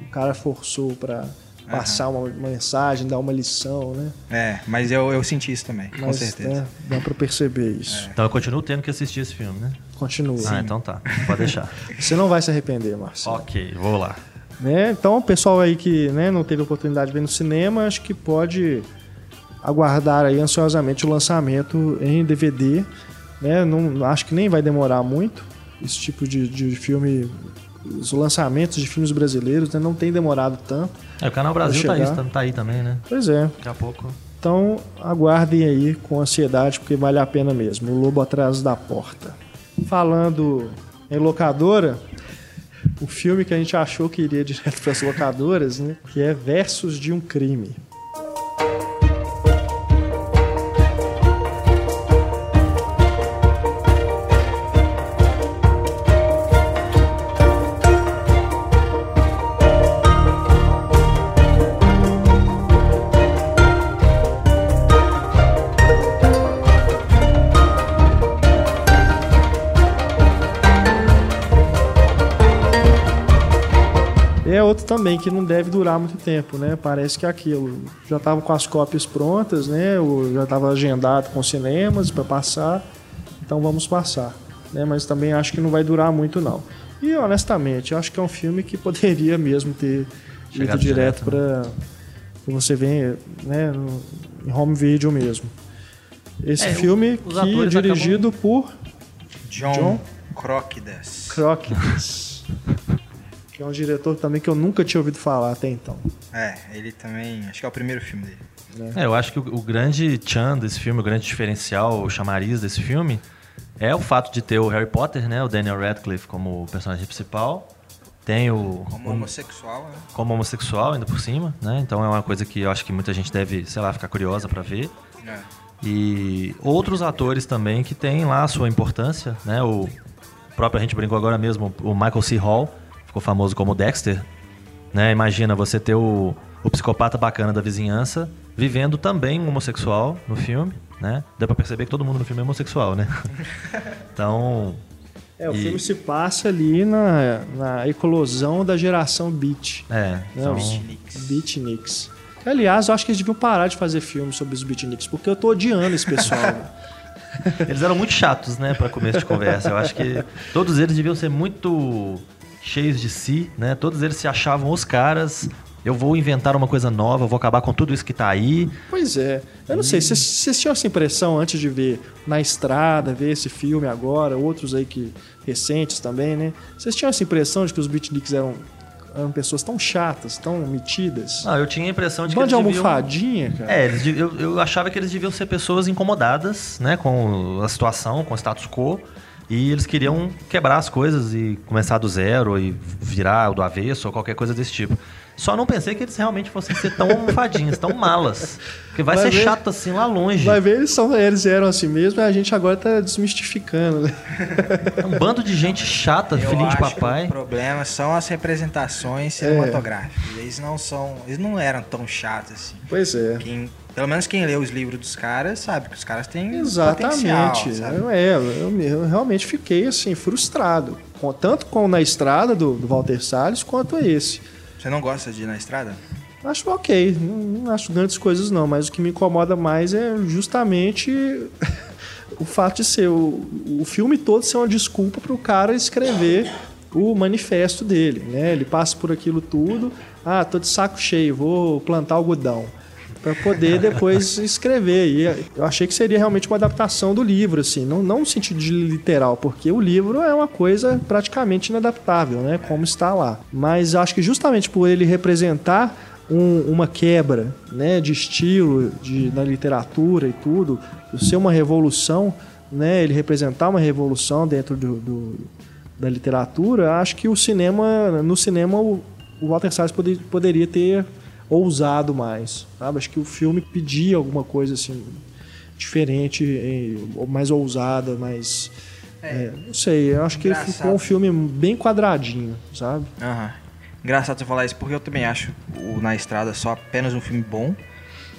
O cara forçou pra passar uma, uma mensagem, dar uma lição, né? É, mas eu, eu senti isso também, com Mas certeza. né, dá pra perceber isso. Então eu continuo tendo que assistir esse filme, né? Continua. Ah, então tá. Pode deixar. Você não vai se arrepender, Márcio. ok, vou lá. Né? Então, o pessoal aí que né, não teve oportunidade de ver no cinema, acho que pode aguardar aí ansiosamente o lançamento em DVD. Né? Não, acho que nem vai demorar muito. Esse tipo de, de filme, os lançamentos de filmes brasileiros né, não tem demorado tanto. É, o Canal Brasil tá tá aí também, né? Pois é. Daqui a pouco. Então, aguardem aí com ansiedade, porque vale a pena mesmo. O Lobo Atrás da Porta. Falando em locadora, o filme que a gente achou que iria direto para as locadoras, né? Que é Versos de um Crime. Outro também que não deve durar muito tempo, né? Parece que é aquilo. Já estavam com as cópias prontas, né? O- Já estava agendado com cinemas para passar. Então vamos passar. Né? Mas também acho que não vai durar muito, não. E honestamente, eu acho que é um filme que poderia mesmo ter ido Chegado direto direto, para você ver né, no- em home video mesmo. Esse É, filme que é dirigido por John, John que é um diretor também que eu nunca tinha ouvido falar até então. É, ele também, acho que é o primeiro filme dele. É, eu acho que o, o grande tchan desse filme, o grande diferencial, o chamariz desse filme, é o fato de ter o Harry Potter, né? O Daniel Radcliffe como personagem principal. Tem o... Como homossexual, né? como homossexual ainda por cima, né? Então é uma coisa que eu acho que muita gente deve, sei lá, ficar curiosa pra ver. É. E outros atores também que têm lá a sua importância, né? O próprio, a gente brincou agora mesmo, o Michael C. Hall, ficou famoso como Dexter, né? Imagina você ter o, o psicopata bacana da vizinhança vivendo também um homossexual no filme, né? Dá pra perceber que todo mundo no filme é homossexual, né? Então, É, o E- filme se passa ali na, na eclosão da geração Beat. é, Não, então, Beatniks. Aliás, eu acho que eles deviam parar de fazer filmes sobre os Beatniks, porque eu tô odiando esse pessoal. né? Eles eram muito chatos, né, para começo de conversa. Eu acho que todos eles deviam ser muito cheios de si, né? Todos eles se achavam os caras. Eu vou inventar uma coisa nova, vou acabar com tudo isso que tá aí. pois é. Eu não sei, vocês- tinham essa impressão antes de ver Na Estrada, ver esse filme agora, outros aí que recentes também, né? Vocês tinham essa impressão de que os Beatniks eram, eram pessoas tão chatas, tão metidas? Ah, eu tinha a impressão de que Bando de deviam... almofadinha, cara. É, eles eu, eu achava que eles deviam ser pessoas incomodadas, né, com a situação, com o status quo, E eles queriam quebrar as coisas e começar do zero e virar do avesso ou qualquer coisa desse tipo. Só não pensei que eles realmente fossem ser tão almofadinhos, tão malas. Porque vai, Vai ser ver. chato assim lá longe. Vai ver, eles, são, eles eram assim mesmo e a gente agora tá desmistificando, né? É um bando de gente chata, Eu filhinho de papai. O problema são as representações cinematográficas. Eles não são. Eles não eram tão chatos assim. Pois é. Quem, pelo menos quem lê os livros dos caras sabe que os caras têm Exatamente. Eu, é, eu, eu realmente fiquei assim, frustrado. Com- tanto com Na Estrada do, do Walter Salles quanto esse. Você não gosta de ir na estrada? Acho ok, não, não acho grandes coisas não, mas o que me incomoda mais é justamente o fato de ser o, o filme todo ser uma desculpa para o cara escrever o manifesto dele, né? Ele passa por aquilo tudo, ah, tô de saco cheio, vou plantar algodão para poder depois escrever. E eu achei que seria realmente uma adaptação do livro, assim, não, não no sentido de literal, porque o livro é uma coisa praticamente inadaptável, né? Como está lá. Mas acho que justamente por ele representar um- uma quebra né, de estilo de, na literatura e tudo, ser uma revolução, né, ele representar uma revolução dentro do, do- da literatura, acho que o cinema, no cinema, o, o Walter Salles pode- poderia ter ousado mais. Sabe? Acho que o filme pedia alguma coisa assim diferente, mais ousada, mais. eh, não sei, eu acho que Engraçado. ficou um filme bem quadradinho, sabe? Aham. Engraçado você falar isso, porque eu também acho o Na Estrada só apenas um filme bom.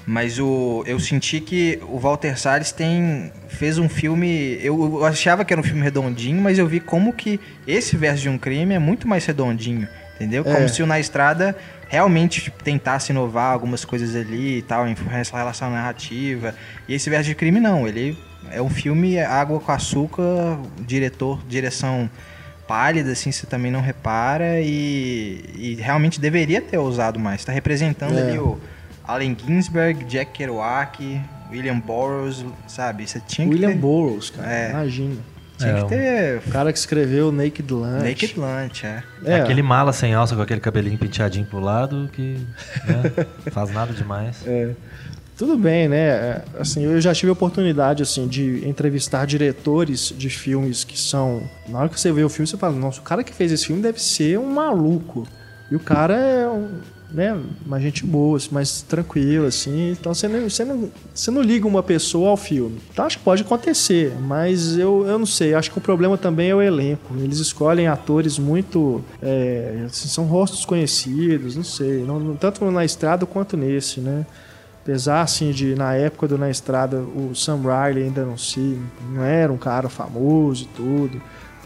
Mas o, eu senti que o Walter Salles tem, fez um filme. Eu, eu achava que era um filme redondinho, mas eu vi como que esse verso de um crime é muito mais redondinho. Entendeu? Como É. se o Na Estrada realmente tipo, tentasse inovar algumas coisas ali e tal, em relação à narrativa. E esse verso de crime não, ele é um filme água com açúcar, diretor, direção pálida, assim, você também não repara e, e realmente deveria ter usado mais. Tá representando É. ali o Allen Ginsberg, Jack Kerouac, William Burroughs, sabe? Você tinha que William ter, Burroughs, cara, É. imagina. Tinha É, que ter O cara que escreveu Naked Lunch. Naked Lunch, é. É, Aquele mala sem alça com aquele cabelinho penteadinho pro lado que né, faz nada demais. é. Tudo bem, né? Assim, eu já tive a oportunidade assim de entrevistar diretores de filmes que são. Na hora que você vê o filme, você fala, nossa, o cara que fez esse filme deve ser um maluco. E o cara é um, né, uma gente boa, assim, mais tranquila, assim. Então você não, você, não, você não liga uma pessoa ao filme. Então acho que pode acontecer, mas eu, eu não sei. Acho que o problema também é o elenco. Eles escolhem atores muito. é, assim, são rostos conhecidos, não sei. Não- tanto na estrada quanto nesse, né? Apesar, assim, de na época do Na Estrada o Sam Riley ainda não se. não era um cara famoso e tudo.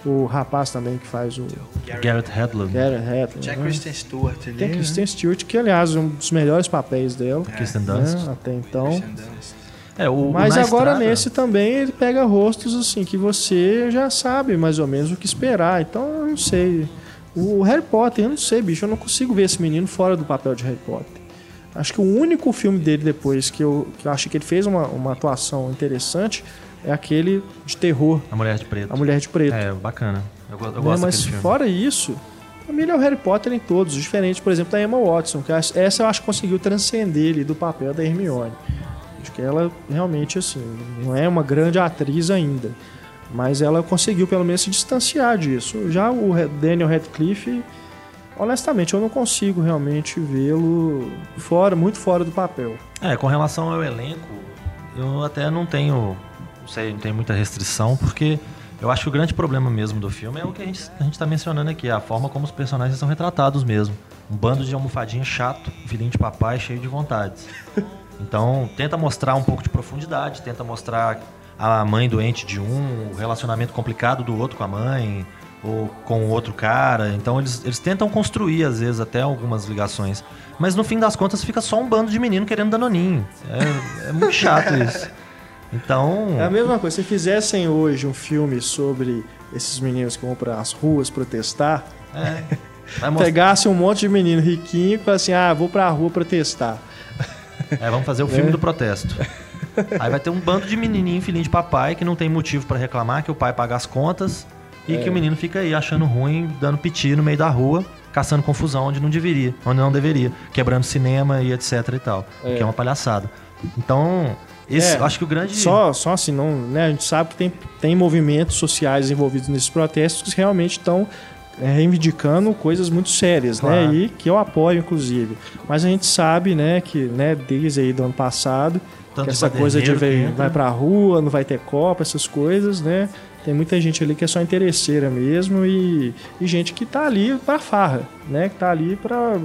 O rapaz também que faz o Garrett Hedlund, Garrett Hedlund. Tinha né? Kristen Stewart ali. Tem né? Kristen Stewart, que aliás é um dos melhores papéis dela. Kristen né, Dunst. Até então. É, o, Mas agora Estrada- nesse também ele pega rostos assim que você já sabe mais ou menos o que esperar. Então eu não sei. O Harry Potter, eu não sei, bicho, eu não consigo ver esse menino fora do papel de Harry Potter. Acho que o único filme dele depois que eu, que eu acho que ele fez uma, uma atuação interessante é aquele de terror, A Mulher de Preto. A Mulher de Preto. É, bacana. Eu, eu Né, gosto Mas daquele filme. fora isso, pra mim ele é o Harry Potter em todos, diferente, por exemplo, da Emma Watson, que essa eu acho que conseguiu transcender ele do papel da Hermione. Acho que ela realmente, assim, não é uma grande atriz ainda, mas ela conseguiu pelo menos se distanciar disso. Já o Daniel Radcliffe, honestamente, eu não consigo realmente vê-lo fora, muito fora do papel. É, com relação ao elenco, eu até não tenho, não sei, não tenho muita restrição, porque eu acho que o grande problema mesmo do filme é o que a gente, a gente tá mencionando aqui, a forma como os personagens são retratados mesmo. Um bando de almofadinha chato, filhinho de papai cheio de vontades. Então, tenta mostrar um pouco de profundidade, tenta mostrar a mãe doente de um, o relacionamento complicado do outro com a mãe, ou com outro cara. Então, eles, eles tentam construir, às vezes, até algumas ligações. Mas no fim das contas, fica só um bando de menino querendo danoninho. É, é muito chato isso. Então. É a mesma coisa, se fizessem hoje um filme sobre esses meninos que vão para as ruas protestar, é, mostrar- pegasse um monte de menino riquinho e falasse assim, ah, vou pra rua protestar. É, vamos fazer o filme É. do protesto. Aí vai ter um bando de menininho, filhinho de papai, que não tem motivo pra reclamar, que o pai paga as contas e É. que o menino fica aí achando ruim, dando piti no meio da rua, caçando confusão onde não deveria, onde não deveria, quebrando cinema e etc e tal, É. que é uma palhaçada. Então, Esse, É, acho que o grande. Só, só assim, não, né? A gente sabe que tem, tem movimentos sociais envolvidos nesses protestos que realmente estão é, reivindicando coisas muito sérias, Claro. né? E que eu apoio, inclusive. Mas a gente sabe, né, que né, desde aí do ano passado, Tanto que essa coisa de baderneiro ver, que entra. vai pra rua, não vai ter Copa, essas coisas, né? Tem muita gente ali que é só interesseira mesmo e, e gente que tá ali pra farra, né? Que tá ali pra,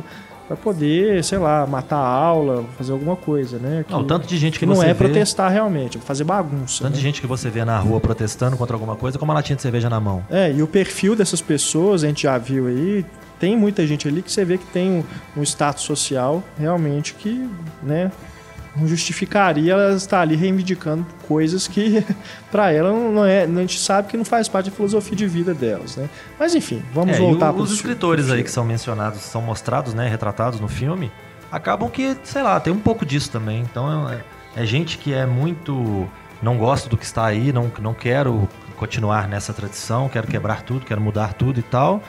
pra poder, sei lá, matar a aula, fazer alguma coisa, né? Que, Não, tanto de gente que, que não é vê, protestar realmente, é fazer bagunça. Tanto né? de gente que você vê na rua protestando contra alguma coisa, como a latinha de cerveja na mão. É, e o perfil dessas pessoas, a gente já viu aí, tem muita gente ali que você vê que tem um, um status social realmente que, né, não justificaria ela estar ali reivindicando coisas que pra ela não é, a gente sabe que não faz parte da filosofia de vida delas, né? Mas enfim, vamos É, voltar para os escritores aí que são mencionados, são mostrados, né, retratados no filme, acabam que, sei lá, tem um pouco disso também. Então é, é gente que é muito não gosto do que está aí, não não quero continuar nessa tradição, quero quebrar tudo, quero mudar tudo e tal,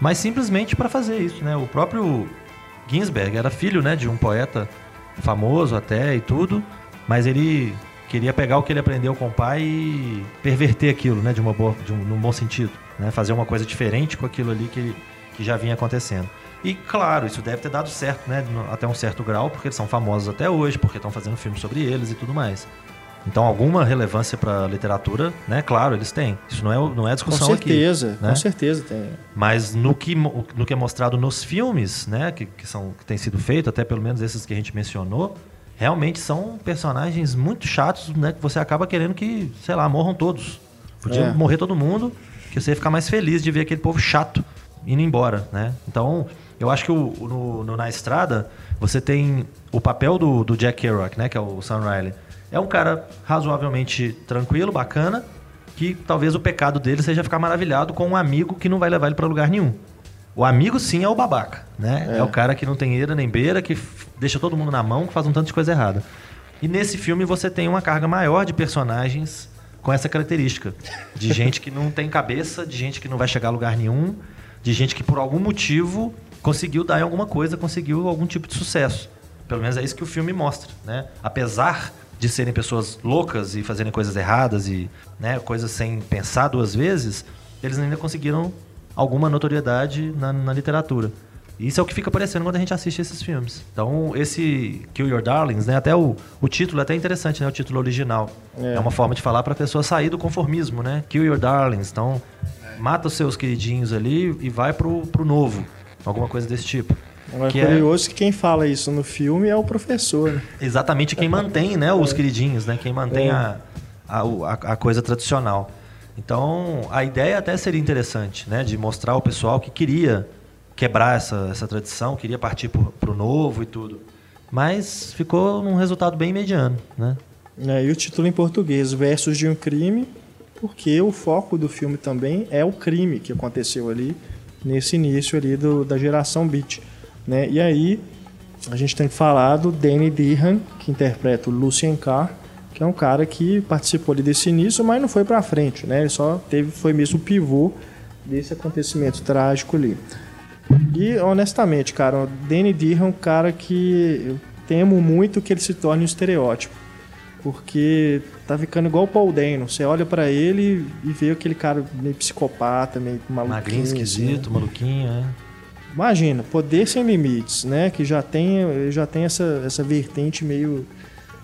mas simplesmente para fazer isso, né? O próprio Ginsberg era filho, né, de um poeta famoso até e tudo, mas ele queria pegar o que ele aprendeu com o pai e perverter aquilo, né, de uma boa, de um, num bom sentido, né, fazer uma coisa diferente com aquilo ali que, que já vinha acontecendo. E claro, isso deve ter dado certo, né, até um certo grau, porque eles são famosos até hoje, porque estão fazendo filmes sobre eles e tudo mais. Então, alguma relevância para literatura, né? Claro, eles têm. Isso não é, não é Com discussão certeza, aqui. né? com certeza tem. Mas no que, no que é mostrado nos filmes, né, que, que, são, que tem sido feito, até pelo menos esses que a gente mencionou, realmente são personagens muito chatos, né, que você acaba querendo que, sei lá, morram todos. Podia É. morrer todo mundo, que você ia ficar mais feliz de ver aquele povo chato indo embora, né? Então, eu acho que o- no, no Na Estrada, você tem o papel do, do Jack Kerouac, né, que é o Sam Riley. É um cara razoavelmente tranquilo, bacana, que talvez o pecado dele seja ficar maravilhado com um amigo que não vai levar ele pra lugar nenhum. O amigo sim é o babaca, né? É, o cara que não tem eira nem beira, que deixa todo mundo na mão, que faz um tanto de coisa errada. E nesse filme você tem uma carga maior de personagens com essa característica. De gente que não tem cabeça, de gente que não vai chegar a lugar nenhum, de gente que por algum motivo conseguiu dar em alguma coisa, conseguiu algum tipo de sucesso. Pelo menos é isso que o filme mostra, né? Apesar de serem pessoas loucas e fazerem coisas erradas e né, coisas sem pensar duas vezes, eles ainda conseguiram alguma notoriedade na, na literatura. E Isso é o que fica aparecendo quando a gente assiste esses filmes. Então, esse Kill Your Darlings, né? Até o, o título é até interessante, né? O título original. É. É, uma forma de falar para a pessoa sair do conformismo, né? Kill Your Darlings. Então, mata os seus queridinhos ali e vai pro, pro novo. Alguma coisa desse tipo. Agora, Que é- curioso que quem fala isso no filme é o professor, né? Exatamente quem mantém, né, os queridinhos, né? Quem mantém É. a, a, a coisa tradicional. Então, a ideia até seria interessante, né? De mostrar ao pessoal que queria quebrar essa, essa tradição, queria partir para o novo e tudo. Mas ficou num resultado bem mediano, né? É, e o título em português, Versos de um Crime, porque o foco do filme também é o crime que aconteceu ali, nesse início ali do, da geração Beat. Né? E aí, a gente tem que falar do Danny Dehan, que interpreta o Lucien Carr, que é um cara que participou ali desse início, mas não foi pra frente, né? Ele só teve, foi mesmo o pivô desse acontecimento trágico ali. E, honestamente, cara, o Danny Dehan é um cara que eu temo muito que ele se torne um estereótipo. Porque tá ficando igual o Paul Dano. Você olha pra ele e vê aquele cara meio psicopata, meio maluquinho. Magrinho, né? esquisito, maluquinho, né? Imagina, Poder Sem Limites, né? Que já tem, já tem essa, essa vertente meio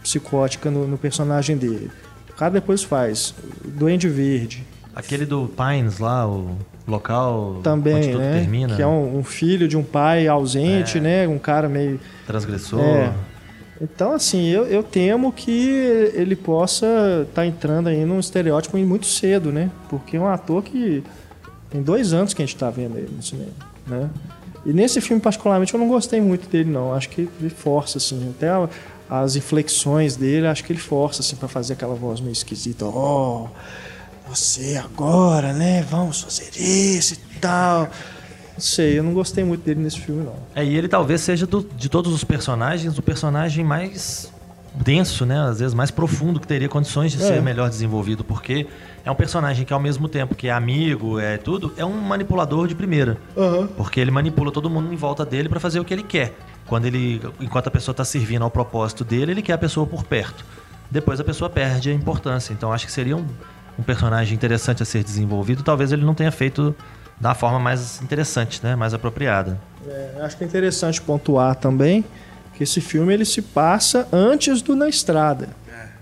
psicótica no, no personagem dele. O cara depois faz Duende Verde, Aquele do Pines lá, o local também, onde tudo né? termina, Que é um, um filho de um pai ausente, É. né? Um cara meio transgressor. É. Então, assim, eu, eu temo que ele possa estar entrando aí num estereótipo muito cedo, né? Porque é um ator que tem dois anos que a gente está vendo ele no cinema, né? E nesse filme, particularmente, eu não gostei muito dele, não. Acho que ele força, assim, até as inflexões dele, acho que ele força, assim, para fazer aquela voz meio esquisita. Oh, você agora, né? Vamos fazer isso e tal. Não sei, eu não gostei muito dele nesse filme, não. É, e ele talvez seja do- de todos os personagens o personagem mais denso, né? Às vezes mais profundo, que teria condições de É. ser melhor desenvolvido, porque é um personagem que ao mesmo tempo que é amigo, é tudo, é um manipulador de primeira. Porque ele manipula todo mundo em volta dele para fazer o que ele quer. Quando ele, enquanto a pessoa tá servindo ao propósito dele, ele quer a pessoa por perto. Depois a pessoa perde a importância. Então acho que seria um, um personagem interessante a ser desenvolvido. Talvez ele não tenha feito da forma mais interessante, né? mais apropriada. É, acho que é interessante pontuar também que esse filme ele se passa antes do Na Estrada.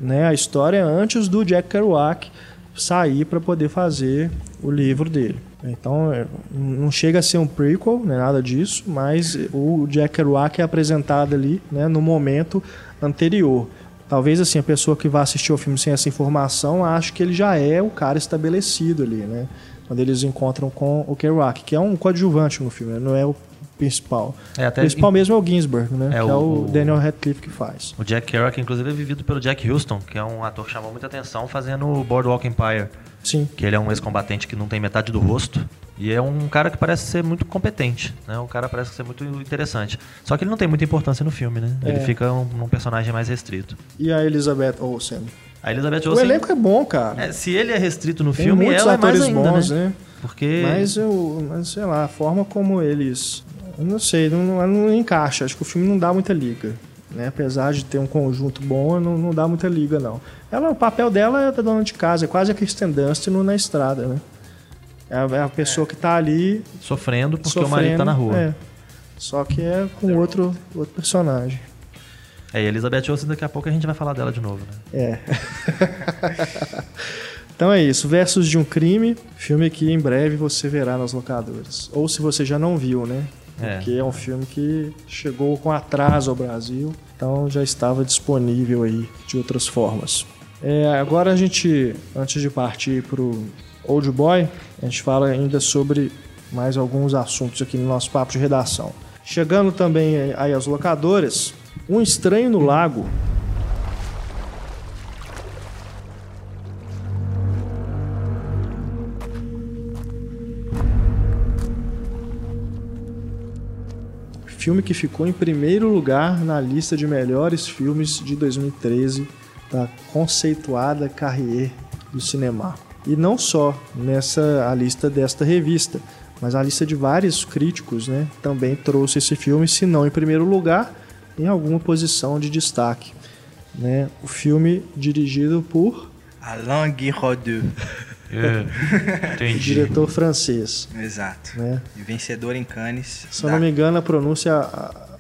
Né? A história é antes do Jack Kerouac sair para poder fazer o livro dele. Então, é, não chega a ser um prequel, nem nada disso, mas o Jack Kerouac é apresentado ali né, no momento anterior. Talvez assim a pessoa que vai assistir o filme sem essa informação ache que ele já é o cara estabelecido ali, né? Quando eles encontram com o Kerouac, que é um coadjuvante no filme, não é o principal. É, até o principal mesmo é o Ginsberg, né? É que é o- o Daniel Radcliffe que faz. O Jack Kerouac, inclusive, é vivido pelo Jack Houston, que é um ator que chamou muita atenção fazendo o Boardwalk Empire. Sim. Que ele é um ex-combatente que não tem metade do rosto. E é um cara que parece ser muito competente, né? Um cara parece ser muito interessante. Só que ele não tem muita importância no filme, né? Ele É. fica um, um personagem mais restrito. E a Elizabeth Olsen. A Elizabeth O Olsen... elenco é bom, cara. é, se ele é restrito no Tem filme, ela é mais atores ainda, bons, né? né? Porque... Mas eu, mas, sei lá, a forma como eles. Eu não sei, não, não, não encaixa. Acho que o filme não dá muita liga. Né? Apesar de ter um conjunto bom, não, não dá muita liga, não. Ela, o papel dela é da dona de casa, é quase a Kristen Dunst no, na estrada, né? É a, é a pessoa que tá ali Sofrendo porque sofrendo. o marido tá na rua. É. Só que é com outro, outro personagem. É, e a Elizabeth Olsen, daqui a pouco a gente vai falar dela de novo, né? É. então é isso. Versos de um crime, filme que em breve você verá nas locadoras. Ou se você já não viu, né? É. Porque é um filme que chegou com atraso ao Brasil, então já estava disponível aí de outras formas. É, agora a gente, antes de partir pro Old Boy, a gente fala ainda sobre mais alguns assuntos aqui no nosso papo de redação. Chegando também aí às locadoras, Um Estranho no Lago filme que ficou em primeiro lugar na lista de melhores filmes de 2013 da conceituada Carrier do cinema. E não só nessa a lista desta revista, mas a lista de vários críticos, né, também trouxe esse filme, se não em primeiro lugar, em alguma posição de destaque. Né? O filme dirigido por Alain Guiraudot. É. Entendi. diretor francês. Exato. Né? E vencedor em Cannes. Se eu da não me engano, a pronúncia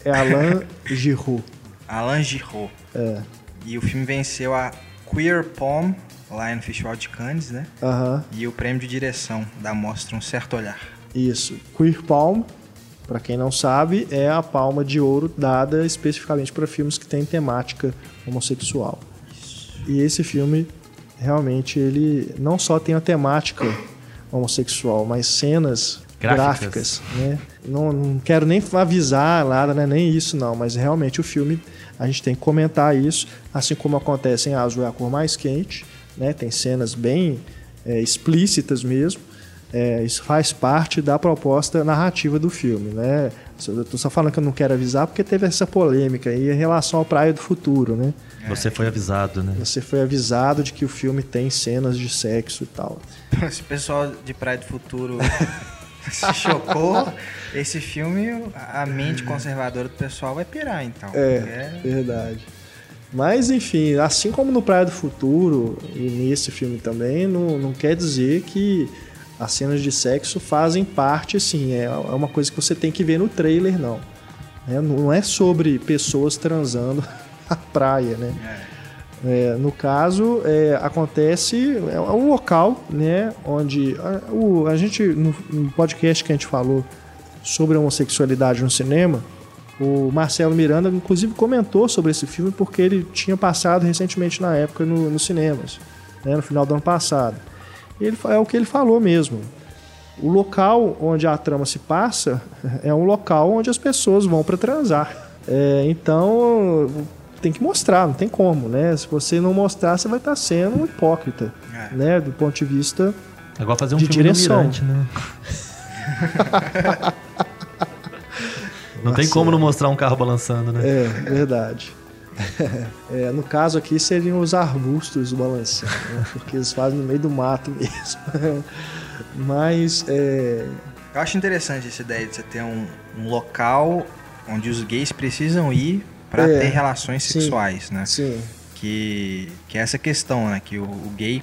é Alain Giroud. Alain Giraud. É. E o filme venceu a Queer Palm, lá no Festival de Cannes, né? Aham. E o prêmio de direção da mostra Um Certo Olhar. Isso. Queer Palm, para quem não sabe, é a palma de ouro dada especificamente para filmes que têm temática homossexual. E esse filme realmente ele não só tem a temática homossexual, mas cenas Gráficas. gráficas, né? Não, não quero nem avisar nada, né? nem isso não, mas realmente o filme a gente tem que comentar isso, assim como acontece em Azul é a cor mais quente, né? Tem cenas bem é, explícitas mesmo. É, isso faz parte da proposta narrativa do filme, né? Eu tô só falando que eu não quero avisar porque teve essa polêmica aí em relação ao Praia do Futuro, né? Você foi avisado, né? Você foi avisado de que o filme tem cenas de sexo e tal. Se o pessoal de Praia do Futuro se chocou, esse filme, a mente conservadora do pessoal vai pirar, então. É, verdade. Mas, enfim, assim como no Praia do Futuro e nesse filme também, não, não quer dizer que as cenas de sexo fazem parte, assim, é é uma coisa que você tem que ver no trailer, não. É, não é sobre pessoas transando na praia, né? É, no caso, é, acontece, é um local, né, onde a, o, a gente, no, no podcast que a gente falou sobre a homossexualidade no cinema, o Marcelo Miranda, inclusive, comentou sobre esse filme porque ele tinha passado recentemente na época no, nos cinemas, né, no final do ano passado. Ele, é o que ele falou mesmo. O local onde a trama se passa é um local onde as pessoas vão para transar. É, então tem que mostrar, não tem como, né? Se você não mostrar, você vai estar sendo um hipócrita, É. né? Do ponto de vista É igual fazer um De filme direção. Mirante, né? Não tem como não mostrar um carro balançando, né? É, verdade. É, no caso aqui seriam os arbustos balançando, né? porque eles fazem no meio do mato mesmo. Mas é, Eu acho interessante essa ideia de você ter um, um local onde os gays precisam ir pra É, ter relações sim. sexuais, né? sim, que, que é essa questão, né? Que o, o gay,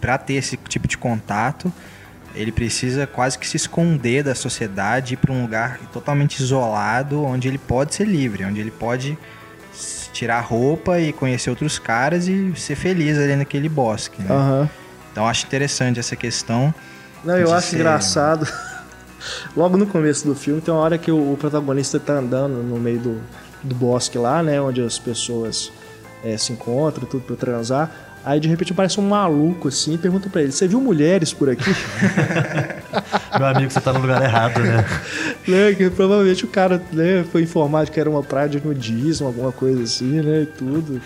pra ter esse tipo de contato, ele precisa quase que se esconder da sociedade, ir para um lugar totalmente isolado, onde ele pode ser livre, onde ele pode tirar roupa e conhecer outros caras e ser feliz ali naquele bosque. Né? Aham. Então acho interessante essa questão. Não, eu acho ser- engraçado. Logo no começo do filme, tem uma hora que o, o protagonista tá andando no meio do, do bosque lá, né? Onde as pessoas eh, se encontram, tudo pra transar. Aí de repente aparece um maluco assim e pergunta pra ele: Você viu mulheres por aqui? Meu amigo, você tá no lugar errado, né? né? Que provavelmente o cara né, foi informado que era uma praia de nudismo, alguma coisa assim, né? E tudo.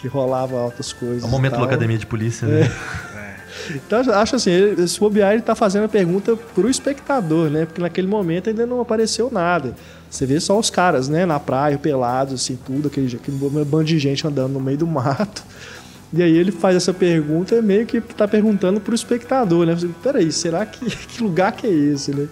Que rolava altas coisas. É o momento da academia de polícia, né? Então acho assim, ele, se bobear, ele tá fazendo a pergunta pro espectador, né? Porque naquele momento ainda não apareceu nada. Você vê só os caras, né, na praia, pelados, assim, tudo, aquele, aquele bando de gente andando no meio do mato. E aí ele faz essa pergunta meio que tá perguntando pro espectador, né? Peraí, será que, que lugar que é esse, né?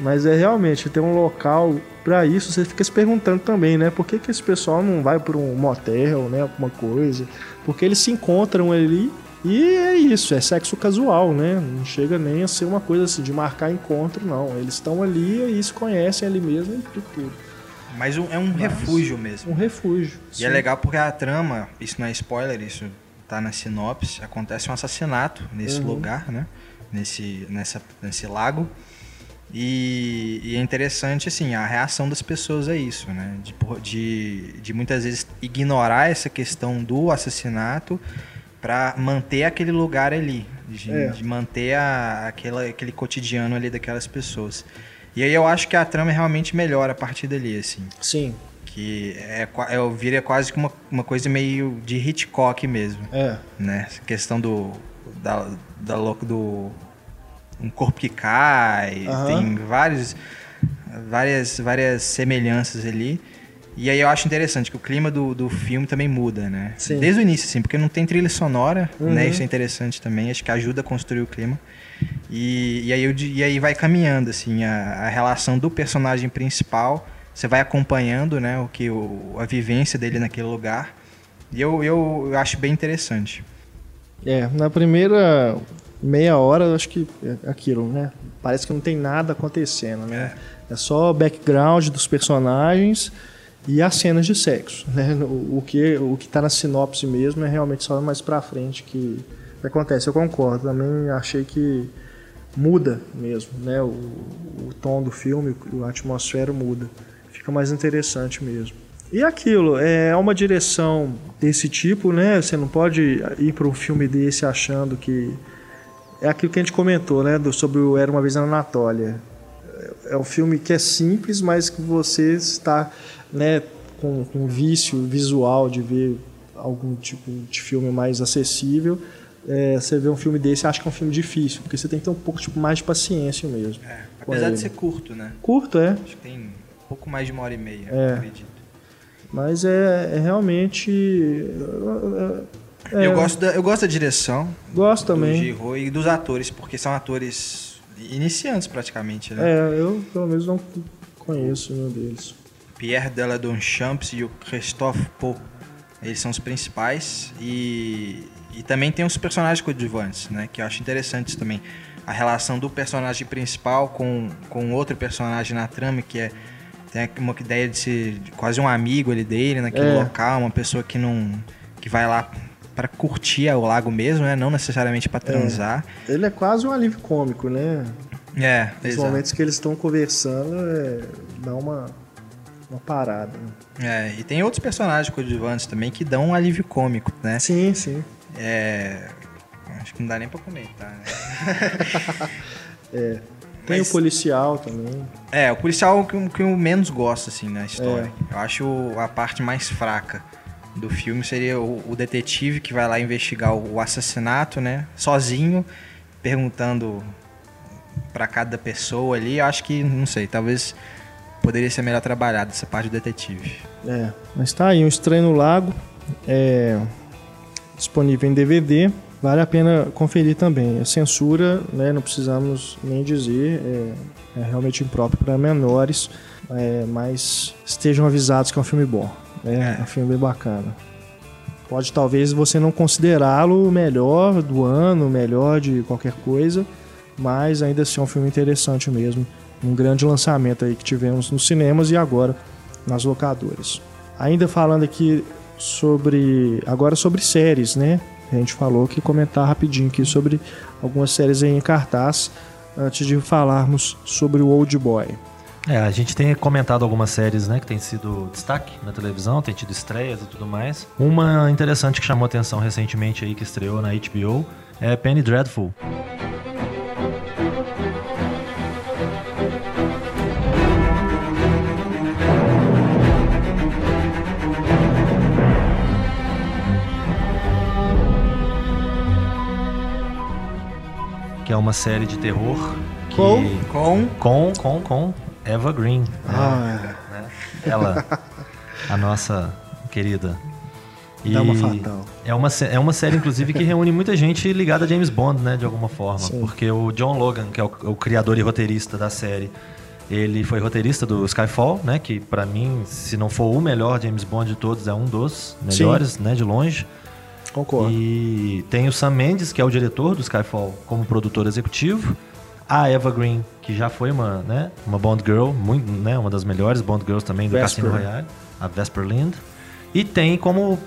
Mas é realmente, tem um local pra isso, você fica se perguntando também, né? Por que, que esse pessoal não vai por um motel, né? Alguma coisa. Porque eles se encontram ali e é isso, é sexo casual, né? Não chega nem a ser uma coisa assim de marcar encontro, não. Eles estão ali e se conhecem ali mesmo e tudo. Mas um- é um refúgio mesmo. Um refúgio. E é legal porque a trama, isso não é spoiler, isso tá na sinopse, acontece um assassinato nesse lugar, né? Nesse, nessa, nesse lago. E, e é interessante, assim, a reação das pessoas a isso, né? De, de, de muitas vezes ignorar essa questão do assassinato para manter aquele lugar ali, de, É. de manter a, aquela, aquele cotidiano ali daquelas pessoas. E aí eu acho que a trama realmente melhora a partir dali, assim. Sim, Que é, eu vira quase que uma, uma coisa meio de Hitchcock mesmo, é. né? Essa questão do da, da louco do um corpo que cai, Aham. tem vários várias várias semelhanças ali. E aí eu acho interessante que o clima do, do filme também muda, né? Sim. Desde o início, assim, porque não tem trilha sonora, Uhum. né? Isso é interessante também, acho que ajuda a construir o clima. E, e, aí, eu e aí vai caminhando, assim, a, a relação do personagem principal, você vai acompanhando, né, o que o, a vivência dele naquele lugar. E eu, eu, eu acho bem interessante. É, na primeira meia hora, eu acho que é aquilo, né? Parece que não tem nada acontecendo, né? É, só o background dos personagens e as cenas de sexo, né? O, que o que tá na sinopse mesmo é realmente só mais pra frente que, acontece. Eu concordo, também achei que muda mesmo, né? O, o tom do filme, a atmosfera muda. Fica mais interessante mesmo. E aquilo, é uma direção desse tipo, né? Você não pode ir para um filme desse achando que. É aquilo que a gente comentou, né? do- sobre o Era uma Vez na Anatólia. É um filme que é simples, mas que você está né, com, com vício visual de ver algum tipo de filme mais acessível. É, você vê um filme desse e acha que é um filme difícil, porque você tem que ter um pouco tipo, mais de paciência mesmo. com Apesar ele. de ser curto, né? Curto, é. Acho que tem um pouco mais de uma hora e meia, É. acredito. Mas é, é realmente. é, Eu, gosto da, eu gosto da direção gosto do também. Giro e dos atores, porque são atores iniciantes praticamente, né? É, eu pelo menos não conheço nenhum deles. Pierre Deladonchamps e o Christophe Pau. Eles são os principais e, e também tem os personagens coadjuvantes, né? Que eu acho interessantes também. A relação do personagem principal com, com outro personagem na trama, que é tem uma ideia de ser quase um amigo ali dele naquele É. local, uma pessoa que não que vai lá para curtir o lago mesmo, né? Não necessariamente para transar. Ele é quase um alívio cômico, né? É, exato. momentos que eles estão conversando, é, dá uma, uma parada. né? É, e tem outros personagens coadjuvantes também que dão um alívio cômico, né? Sim, sim. É. Acho que não dá nem pra comentar, né? Tem Mas- o policial também. É, o policial é o que, eu- que eu menos gosto, assim, na história. É. Eu acho a parte mais fraca do filme seria o, o detetive que vai lá investigar o, o assassinato, né? Sozinho, perguntando pra cada pessoa ali. Eu acho que, não sei, talvez poderia ser melhor trabalhado essa parte do detetive. É, mas tá aí, um Estranho no Lago. É disponível em DVD. Vale a pena conferir também. A censura, né, não precisamos nem dizer, é, é realmente impróprio para menores, é, mas estejam avisados que é um filme bom. É, é um filme bem bacana. Pode talvez você não considerá-lo o melhor do ano, o melhor de qualquer coisa, mas ainda assim é um filme interessante mesmo. Um grande lançamento aí que tivemos nos cinemas e agora nas locadoras. Ainda falando aqui sobre. agora sobre séries, né? A gente falou que comentar rapidinho aqui sobre algumas séries em cartaz antes de falarmos sobre o Old Boy. É, a gente tem comentado algumas séries, né, que tem sido destaque na televisão, tem tido estreias e tudo mais. Uma interessante que chamou atenção recentemente aí, que estreou na HBO, é Penny Dreadful. Uma série de terror que... Com? Com Com, com, com Eva Green. né? Ah, né? Ela, a nossa querida. E Dama fatal. É uma, é uma série, inclusive, que reúne muita gente ligada a James Bond, né? De alguma forma. Sim. Porque o John Logan, que é o, o criador e roteirista da série, ele foi roteirista do Skyfall, né? Que pra mim, se não for o melhor James Bond de todos, é um dos melhores, né? De longe. Concordo. E tem o Sam Mendes, que é o diretor do Skyfall, como produtor executivo. A Eva Green, que já foi uma, né, uma Bond Girl, muito, né, uma das melhores Bond Girls também do Vesper. Cassino Royale, a Vesper Lind. E tem como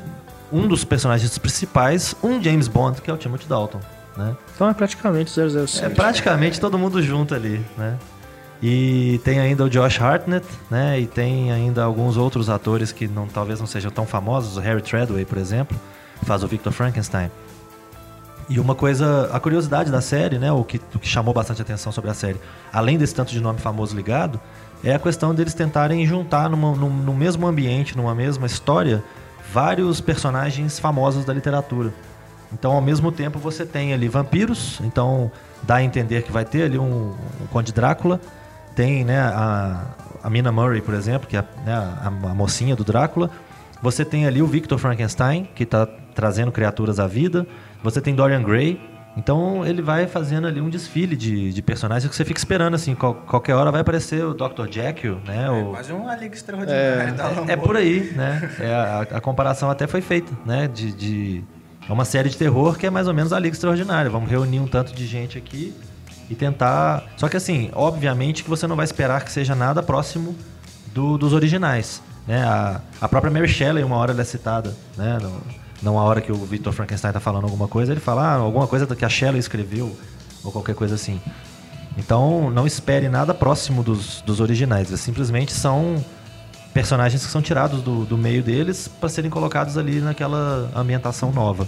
um dos personagens principais um James Bond, que é o Timothy Dalton. Né? Então é praticamente 007. É praticamente todo mundo junto ali, né? E tem ainda o Josh Hartnett, né? E tem ainda alguns outros atores que não, talvez não sejam tão famosos. O Harry Treadway, por exemplo, faz o Victor Frankenstein. E uma coisa, a curiosidade da série, né? O que, o que chamou bastante atenção sobre a série, além desse tanto de nome famoso ligado, é a questão deles tentarem juntar numa, num, no mesmo ambiente, numa mesma história, vários personagens famosos da literatura. Então, ao mesmo tempo, você tem ali vampiros, então dá a entender que vai ter ali um, um Conde Drácula. Tem né, a, a Mina Murray, por exemplo, que é né, a, a mocinha do Drácula. Você tem ali o Victor Frankenstein, que está trazendo criaturas à vida. Você tem Dorian Gray. Então ele vai fazendo ali um desfile de, de personagens que você fica esperando, assim, qual- qualquer hora vai aparecer o Dr. Jekyll, né? o, quase uma liga extraordinária da Alan é Moore. por aí, né? É, a, a comparação até foi feita, né? De, de- é uma série de terror que é mais ou menos a Liga Extraordinária. Vamos reunir um tanto de gente aqui e tentar. Só que assim, obviamente que você não vai esperar que seja nada próximo do- dos originais. Né? A, a própria Mary Shelley, uma hora ela é citada, né? No- não a hora que o Victor Frankenstein tá falando alguma coisa, ele fala ah, alguma coisa que a Shelley escreveu, ou qualquer coisa assim. Então não espere nada próximo dos, dos originais. Eles simplesmente são personagens que são tirados do, do meio deles para serem colocados ali naquela ambientação nova.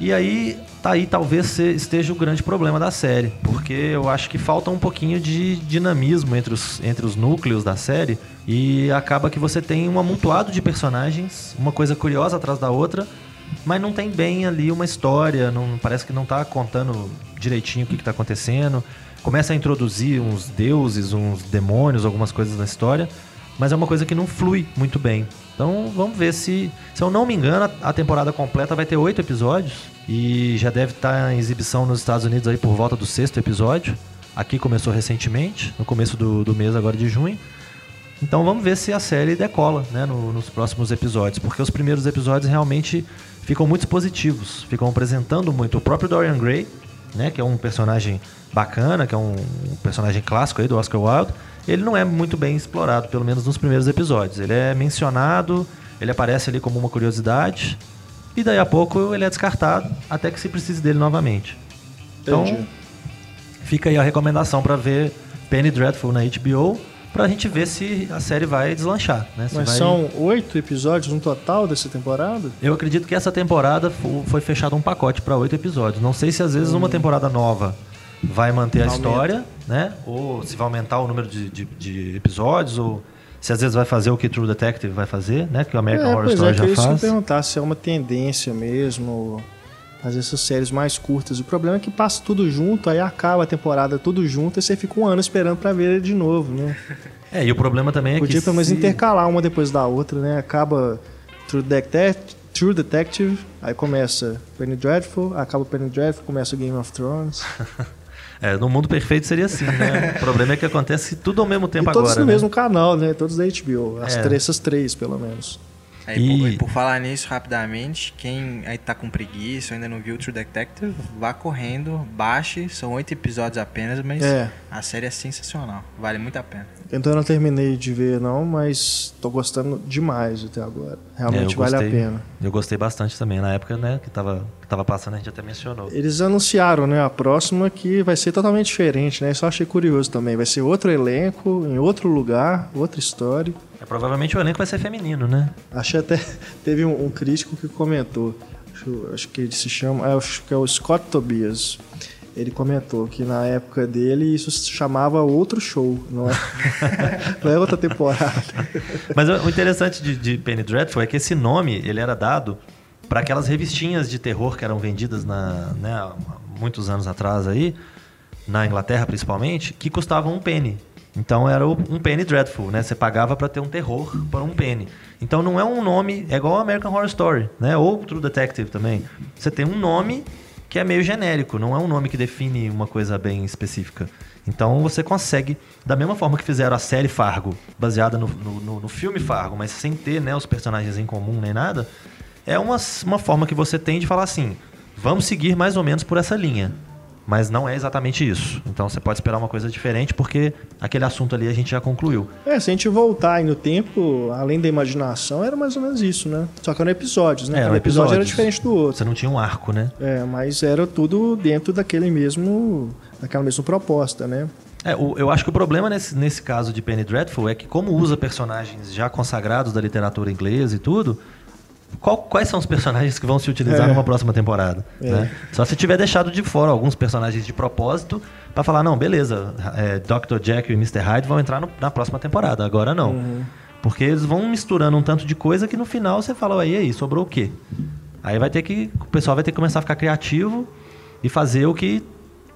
E aí, tá aí talvez esteja o grande problema da série, porque eu acho que falta um pouquinho de dinamismo entre os, entre os núcleos da série e acaba que você tem um amontoado de personagens, uma coisa curiosa atrás da outra, mas não tem bem ali uma história, não parece que não tá contando direitinho o que, que tá acontecendo. Começa a introduzir uns deuses, uns demônios, algumas coisas na história, mas é uma coisa que não flui muito bem. Então vamos ver se. Se eu não me engano, a temporada completa vai ter oito episódios e já deve estar em exibição nos Estados Unidos aí por volta do sexto episódio. Aqui começou recentemente, no começo do, do mês agora de junho. Então vamos ver se a série decola né, no- nos próximos episódios, porque os primeiros episódios realmente ficam muito positivos, ficam apresentando muito o próprio Dorian Gray, né, que é um personagem bacana, que é um, personagem clássico aí do Oscar Wilde. Ele não é muito bem explorado, pelo menos nos primeiros episódios. Ele é mencionado, ele aparece ali como uma curiosidade, e daí a pouco ele é descartado até que se precise dele novamente. Então, Entendi. fica aí a recomendação para ver Penny Dreadful na HBO, pra gente ver se a série vai deslanchar, né? Se Mas vai- são oito episódios no total dessa temporada? Eu acredito que essa temporada fo- foi fechado um pacote para oito episódios. Não sei se às vezes uma temporada nova vai manter a Aumenta. história, né? Ou se vai aumentar o número de, de- de episódios, ou se às vezes vai fazer o que True Detective vai fazer, né? Que o American é, Horror pois Story é, já é que eu faz. perguntar se é uma tendência mesmo fazer essas séries mais curtas. O problema é que passa tudo junto, aí acaba a temporada tudo junto e você fica um ano esperando pra ver ele de novo, né? É, e o problema também é Podia que pelo menos se- intercalar uma depois da outra, né? Acaba True Detective, True Detective, aí começa Penny Dreadful, acaba Penny Dreadful, começa o Game of Thrones. É, no mundo perfeito seria assim, né? o problema é que acontece tudo ao mesmo e tempo todos agora, no né? mesmo canal, né? Todos da HBO, as É. três, essas três pelo menos. Aí, E- por, por falar nisso rapidamente, quem aí tá com preguiça ou ainda não viu True Detective, vá correndo, baixe, são oito episódios apenas, mas É. a série é sensacional, vale muito a pena. Então eu não terminei de ver, não, mas tô gostando demais até agora. Realmente É, vale a gostei. pena. Eu gostei bastante também. Na época, né, que tava, que tava passando, a gente até mencionou. Eles anunciaram, né, a próxima que vai ser totalmente diferente, né? Só achei curioso também. Vai ser outro elenco, em outro lugar, outra história. É, provavelmente o elenco vai ser feminino, né? Achei até. Teve um, um crítico que comentou. Acho, acho que ele se chama. é, Acho que é o Scott Tobias. Ele comentou que na época dele isso se chamava outro show, não é, não é outra temporada. Mas o interessante de, de Penny Dreadful é que esse nome ele era dado para aquelas revistinhas de terror que eram vendidas na, né, há muitos anos atrás aí, na Inglaterra principalmente, que custavam um penny. Então era um penny dreadful, né? Você pagava para ter um terror por um penny. Então não é um nome, é igual American Horror Story, né? Ou True Detective também. Você tem um nome que é meio genérico, não é um nome que define uma coisa bem específica. Então você consegue, da mesma forma que fizeram a série Fargo, baseada no, no- no- filme Fargo, mas sem ter né, os personagens em comum nem nada, é uma, uma forma que você tem de falar assim: vamos seguir mais ou menos por essa linha. Mas não é exatamente isso. Então você pode esperar uma coisa diferente, porque aquele assunto ali a gente já concluiu. É, se a gente voltar aí no tempo, além da imaginação, era mais ou menos isso, né? Só que eram episódios, né? É, Cada episódio era diferente do outro. Você não tinha um arco, né? É, mas era tudo dentro daquele mesmo. daquela mesma proposta, né? É, eu acho que o problema nesse, nesse caso de Penny Dreadful é que, como usa personagens já consagrados da literatura inglesa e tudo, qual- quais são os personagens que vão se utilizar É. numa próxima temporada? É. né? Só se tiver deixado de fora alguns personagens de propósito para falar, não, beleza, é, Dr. Jekyll e Mr. Hyde vão entrar no- na próxima temporada, agora não. Uhum. Porque eles vão misturando um tanto de coisa que no final você fala, aí, aí, sobrou o quê? Aí vai ter que. O pessoal vai ter que começar a ficar criativo e fazer o que.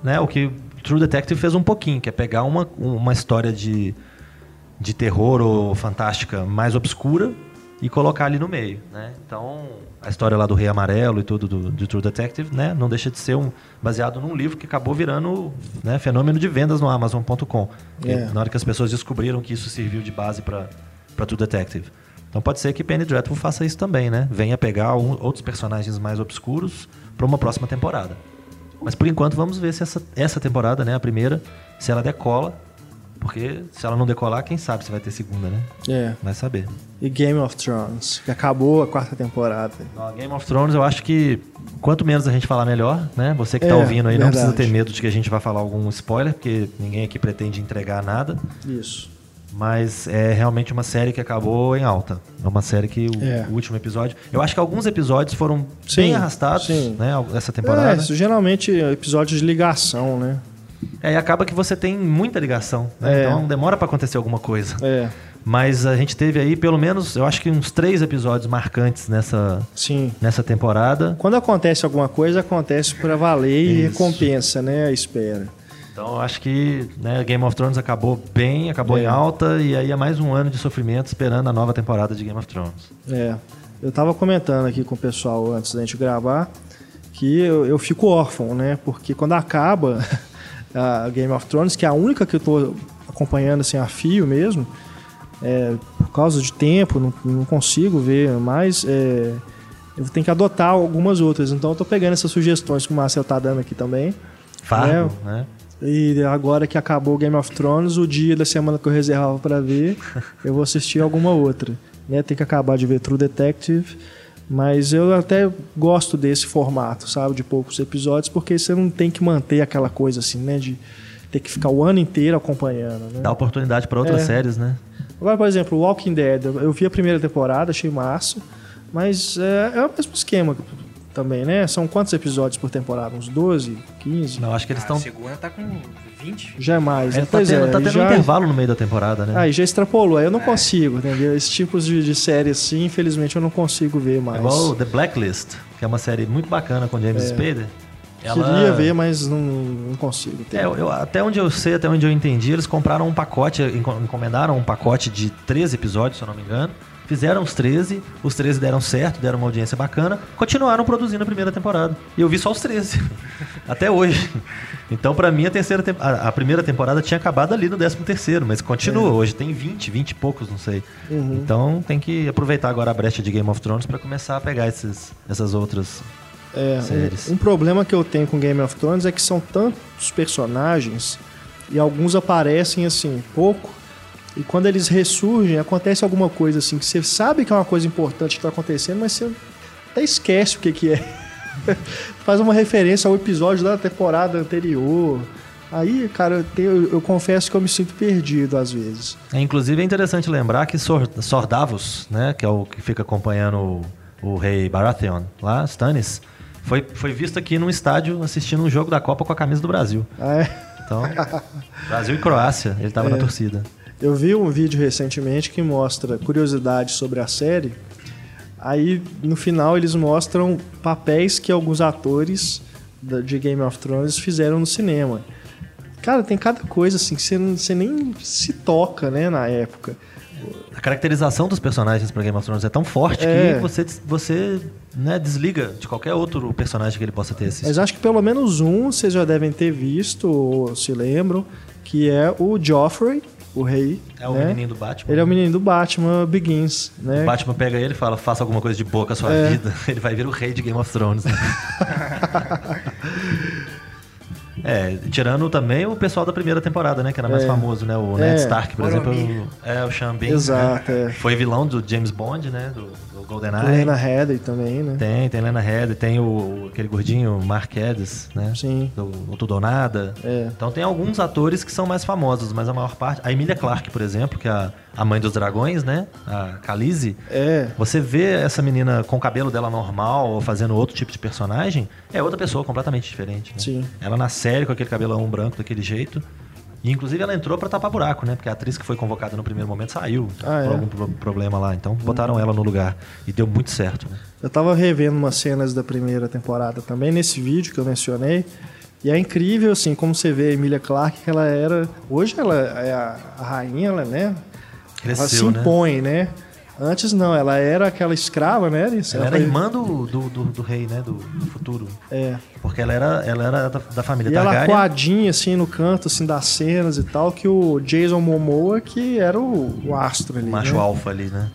Né, o que True Detective fez um pouquinho, que é pegar uma, uma história de, de terror ou fantástica mais obscura e colocar ali no meio. Né? Então, a história lá do Rei Amarelo e tudo do, de True Detective né, não deixa de ser um, baseado num livro que acabou virando né, fenômeno de vendas no Amazon.com. É. Na hora que as pessoas descobriram que isso serviu de base para True Detective. Então pode ser que Penny Dreadful faça isso também, né? Venha pegar um- outros personagens mais obscuros para uma próxima temporada. Mas por enquanto vamos ver se essa, essa temporada, né, a primeira, se ela decola. Porque se ela não decolar, quem sabe se vai ter segunda, né? É. Vai saber. E Game of Thrones, que acabou a quarta temporada. No Game of Thrones, eu acho que quanto menos a gente falar, melhor, né? Você que tá É, ouvindo aí não verdade. precisa ter medo de que a gente vai falar algum spoiler, porque ninguém aqui pretende entregar nada. Isso. Mas é realmente uma série que acabou em alta. É uma série que o, É. o último episódio. Eu acho que alguns episódios foram Sim, bem arrastados, sim. né? Essa temporada. É, isso geralmente episódios de ligação, né? É, e acaba que você tem muita ligação. né? É. Então demora pra acontecer alguma coisa. É, Mas a gente teve aí pelo menos, eu acho que uns três episódios marcantes nessa, sim. nessa temporada. Quando acontece alguma coisa, acontece pra valer e Isso. recompensa, né? A espera. Então eu acho que né, Game of Thrones acabou bem, acabou É. em alta, e aí é mais um ano de sofrimento esperando a nova temporada de Game of Thrones. É. Eu tava comentando aqui com o pessoal antes da gente gravar que eu, eu fico órfão, né? Porque quando acaba a Game of Thrones, que é a única que eu tô acompanhando assim a fio mesmo, é, por causa de tempo, não, não consigo ver mais. é, eu tenho que adotar algumas outras. Então eu tô pegando essas sugestões que o Marcel tá dando aqui também. Fargo, né? E agora que acabou o Game of Thrones, o dia da semana que eu reservava pra ver, eu vou assistir alguma outra. Né? Tem que acabar de ver True Detective, mas eu até gosto desse formato, sabe? De poucos episódios, porque você não tem que manter aquela coisa assim, né? De ter que ficar o ano inteiro acompanhando, né? Dá oportunidade pra outras É. séries, né? Agora, por exemplo, Walking Dead, eu eu vi a primeira temporada, achei massa, mas é, é o mesmo esquema também, né? São quantos episódios por temporada? Uns 12, 15? Não, acho que eles A estão. segunda tá com 20. Já é mais, É, né? tá Pois tendo, é, tá tendo um já- intervalo no meio da temporada, né? Aí já extrapolou, aí eu não consigo, entendeu? Esses tipos de, de série assim, infelizmente eu não consigo ver É mais. igual The Blacklist, que é uma série muito bacana com James É. Spader. Queria ver, mas não, não consigo. É, eu- até onde eu sei, até onde eu entendi, eles compraram um pacote, enco- encomendaram um pacote de 13 episódios, se eu não me engano. Fizeram os 13, os 13 deram certo, deram uma audiência bacana, continuaram produzindo a primeira temporada. E eu vi só os 13, até hoje. Então, pra mim, a, terceira a, a primeira temporada tinha acabado ali no 13 terceiro, mas continua. Hoje tem 20, 20 e poucos, não sei. Então tem que aproveitar agora a brecha de Game of Thrones pra começar a pegar esses, essas outras É, séries. um, um problema que eu tenho com Game of Thrones é que são tantos personagens e alguns aparecem assim pouco e quando eles ressurgem acontece alguma coisa assim que você sabe que é uma coisa importante que está acontecendo, mas você até esquece o que que é. Faz uma referência ao episódio da temporada anterior. Aí, cara, eu, tenho- eu- confesso que eu me sinto perdido às vezes. É, inclusive é interessante lembrar que Sor, Sordavos, né, que é o que fica acompanhando o, o rei Baratheon lá, Stannis, foi, foi visto aqui num estádio assistindo um jogo da Copa com a camisa do Brasil. Ah, é? Então, Brasil e Croácia, ele estava na torcida. Eu vi um vídeo recentemente que mostra curiosidades sobre a série. Aí no final eles mostram papéis que alguns atores de Game of Thrones fizeram no cinema. Cara, tem cada coisa assim que você, você nem se toca, né, na época. A caracterização dos personagens para Game of Thrones é tão forte É. que você, você né, desliga de qualquer outro personagem que ele possa ter assistido. Mas acho que pelo menos um vocês já devem ter visto ou se lembram, que é o Joffrey, o rei. É o né? menininho do Batman. Ele é o menino do Batman Begins, né? O Batman pega ele e fala, faça alguma coisa de boa com a sua É. vida. Ele vai vir o rei de Game of Thrones. né? é, tirando também o pessoal da primeira temporada, né? Que era mais É. famoso, né? O É. Ned Stark, por Boromir. exemplo. É, o Sean Bean. Exato, né? é. Foi vilão do James Bond, né? Do, do GoldenEye. Lena Headey também, né? Tem, tem Lena Headey, tem o, aquele gordinho Mark né? Sim. Do, do Tudo ou Nada. É. Então tem alguns atores que são mais famosos, mas a maior parte... A Emilia Clarke, por exemplo, que é a, a mãe dos dragões, né? A Khaleesi. É. Você vê essa menina com o cabelo dela normal ou fazendo outro tipo de personagem, é outra pessoa completamente diferente. Né? Sim. Ela na série com aquele cabelão branco daquele jeito. E inclusive ela entrou pra tapar buraco, né? Porque a atriz que foi convocada no primeiro momento saiu Ah, por é? algum pro- problema lá. Então botaram ela no lugar. E deu muito certo, né? Eu tava revendo umas cenas da primeira temporada também, nesse vídeo que eu mencionei. E é incrível, assim, como você vê a Emilia Clarke, que ela era. Hoje ela é a, rainha, ela, né? ela se Cresceu, né? impõe, né? Antes não, ela era aquela escrava, né? Alice? Ela era foi- irmã do, do, do, do rei, né? Do, do futuro. É. Porque ela era, ela era da, da família E ela Targaryen. coadinha, assim, no canto, assim, das cenas e tal, que o Jason Momoa, que era o, o astro ali. O macho né? alfa ali, né?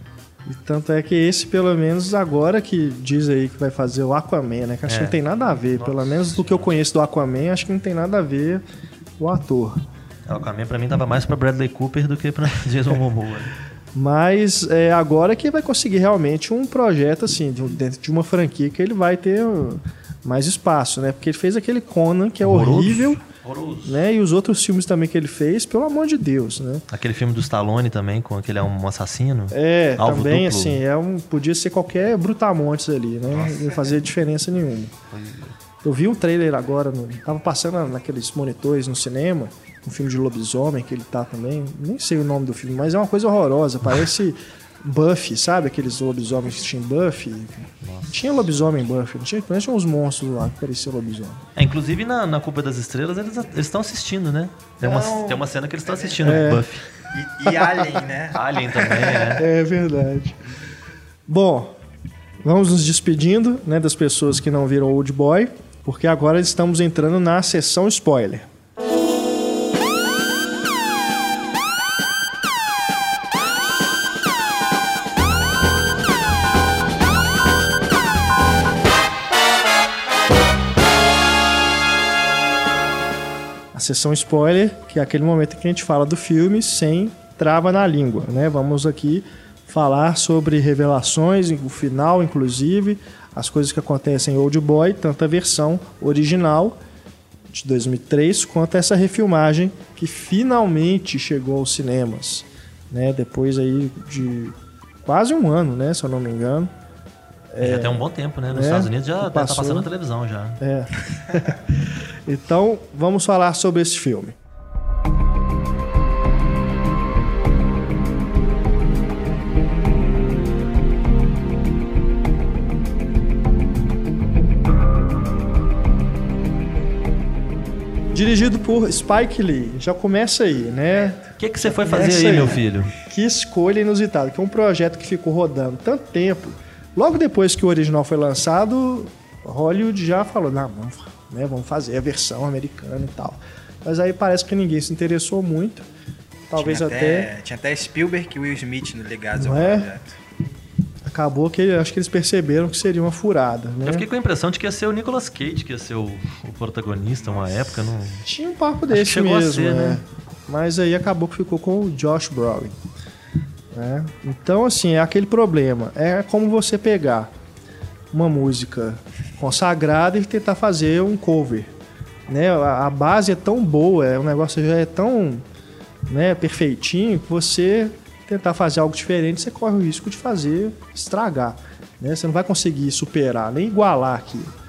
E tanto é que esse, pelo menos agora que diz aí que vai fazer o Aquaman, né? Que acho É. que não tem nada a ver. Pelo menos do que eu conheço do Aquaman, acho que não tem nada a ver o ator. O Aquaman pra mim tava mais pra Bradley Cooper do que pra Jason Momoa. Mas é agora que vai conseguir realmente um projeto, assim, de dentro de uma franquia que ele vai ter mais espaço, né? Porque ele fez aquele Conan, que é Horroroso. horrível, Horroroso. né? E os outros filmes também que ele fez, pelo amor de Deus, né? Aquele filme do Stallone também, com aquele é um assassino. É, Alvo também, duplo. assim, é um, podia ser qualquer Brutamontes ali, né? Não fazia diferença nenhuma. Eu vi um trailer agora, no, tava passando naqueles monitores no cinema, um filme de lobisomem que ele tá também. Nem sei o nome do filme, mas é uma coisa horrorosa. Parece Buffy, sabe? Aqueles lobisomens que tinham Buffy. Tinha lobisomem em Buffy, não tinha? Parece tinha uns monstros lá que pareciam lobisomem. É, inclusive na, na Culpa das Estrelas eles estão assistindo, né? Tem uma, tem uma cena que eles estão assistindo É. Buffy. E, e Alien, né? Alien também, é. É verdade. Bom, vamos nos despedindo né, das pessoas que não viram Old Boy, porque agora estamos entrando na sessão spoiler. Sessão spoiler, que é aquele momento em que a gente fala do filme sem trava na língua, né? Vamos aqui falar sobre revelações, o final, inclusive, as coisas que acontecem em Old Boy, tanto a versão original de 2003 quanto essa refilmagem que finalmente chegou aos cinemas, né? Depois aí de quase um ano, né? Se eu não me engano. Já tem um bom tempo, né? Nos É, Estados Unidos já tá passou. passando na televisão já. É. então, vamos falar sobre esse filme. Dirigido por Spike Lee. Já começa aí, né? que, que você foi fazer aí, aí. meu filho? Que escolha inusitada, que é um projeto que ficou rodando tanto tempo. Logo depois que o original foi lançado, Hollywood já falou, não, vamos, né, vamos fazer a versão americana e tal. Mas aí parece que ninguém se interessou muito. Talvez tinha até, Tinha até Spielberg e Will Smith no ligados ao é? projeto. acabou que acho que eles perceberam que seria uma furada. Né? Eu fiquei com a impressão de que ia ser o Nicolas Cage, que ia ser o, o protagonista uma época. Não... Tinha um papo que desse mesmo, ser, né? né? Mas aí acabou que ficou com o Josh Brolin. Né? Então, assim, é aquele problema. É como você pegar uma música consagrada e tentar fazer um cover. Né? A, a base é tão boa, é, o negócio já é tão né, perfeitinho que você tentar fazer algo diferente, você corre o risco de fazer estragar. Né? Você não vai conseguir superar, nem igualar aquilo.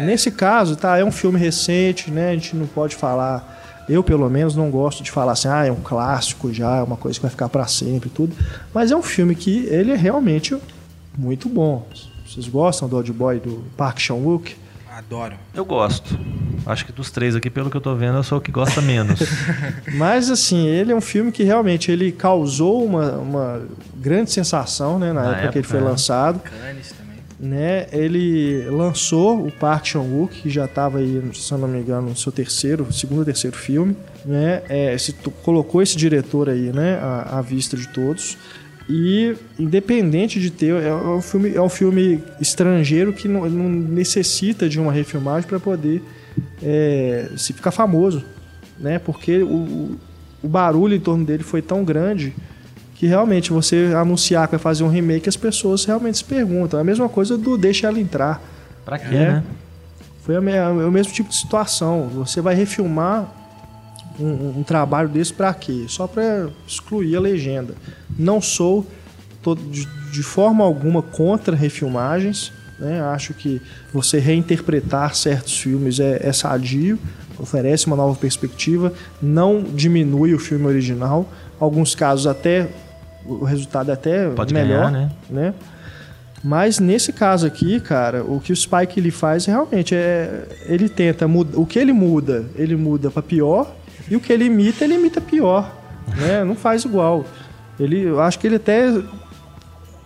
Nesse caso, tá, é um filme recente, né? A gente não pode falar. Eu, pelo menos, não gosto de falar assim, ah, é um clássico já, é uma coisa que vai ficar para sempre e tudo. Mas é um filme que ele é realmente muito bom. Vocês gostam do Old Boy do Park Chan-wook? Adoro. Eu gosto. Acho que dos três aqui, pelo que eu tô vendo, eu sou o que gosta menos. Mas assim, ele é um filme que realmente ele causou uma, uma grande sensação, né, na, Na época, que ele época, foi é. lançado. Cannes também. Né, ele lançou o Park Chan-wook, que já estava aí, se não me engano, no seu terceiro, segundo ou terceiro filme, né, é, se colocou esse diretor aí, né, à, à vista de todos. E independente de ter, é um filme, é um filme estrangeiro que não, não necessita de uma refilmagem para poder é, se ficar famoso, né? Porque o- o barulho em torno dele foi tão grande que realmente você anunciar que vai fazer um remake, as pessoas realmente se perguntam. É a mesma coisa do Deixa Ela Entrar. Pra quê, É. né? Foi a é o mesmo tipo de situação. Você vai refilmar um, um- um trabalho desse pra quê? Só pra excluir a legenda. Não sou to- de, de forma alguma contra refilmagens. Né? Acho que você reinterpretar certos filmes é, é sadio, oferece uma nova perspectiva, não diminui o filme original. Alguns casos até o resultado é até Pode melhor, ganhar, né? né? Mas nesse caso aqui, cara, o que o Spike ele faz realmente é ele tenta mudar, o que ele muda, ele muda para pior e o que ele imita, ele imita pior, né? Não faz igual. Ele, eu acho que ele até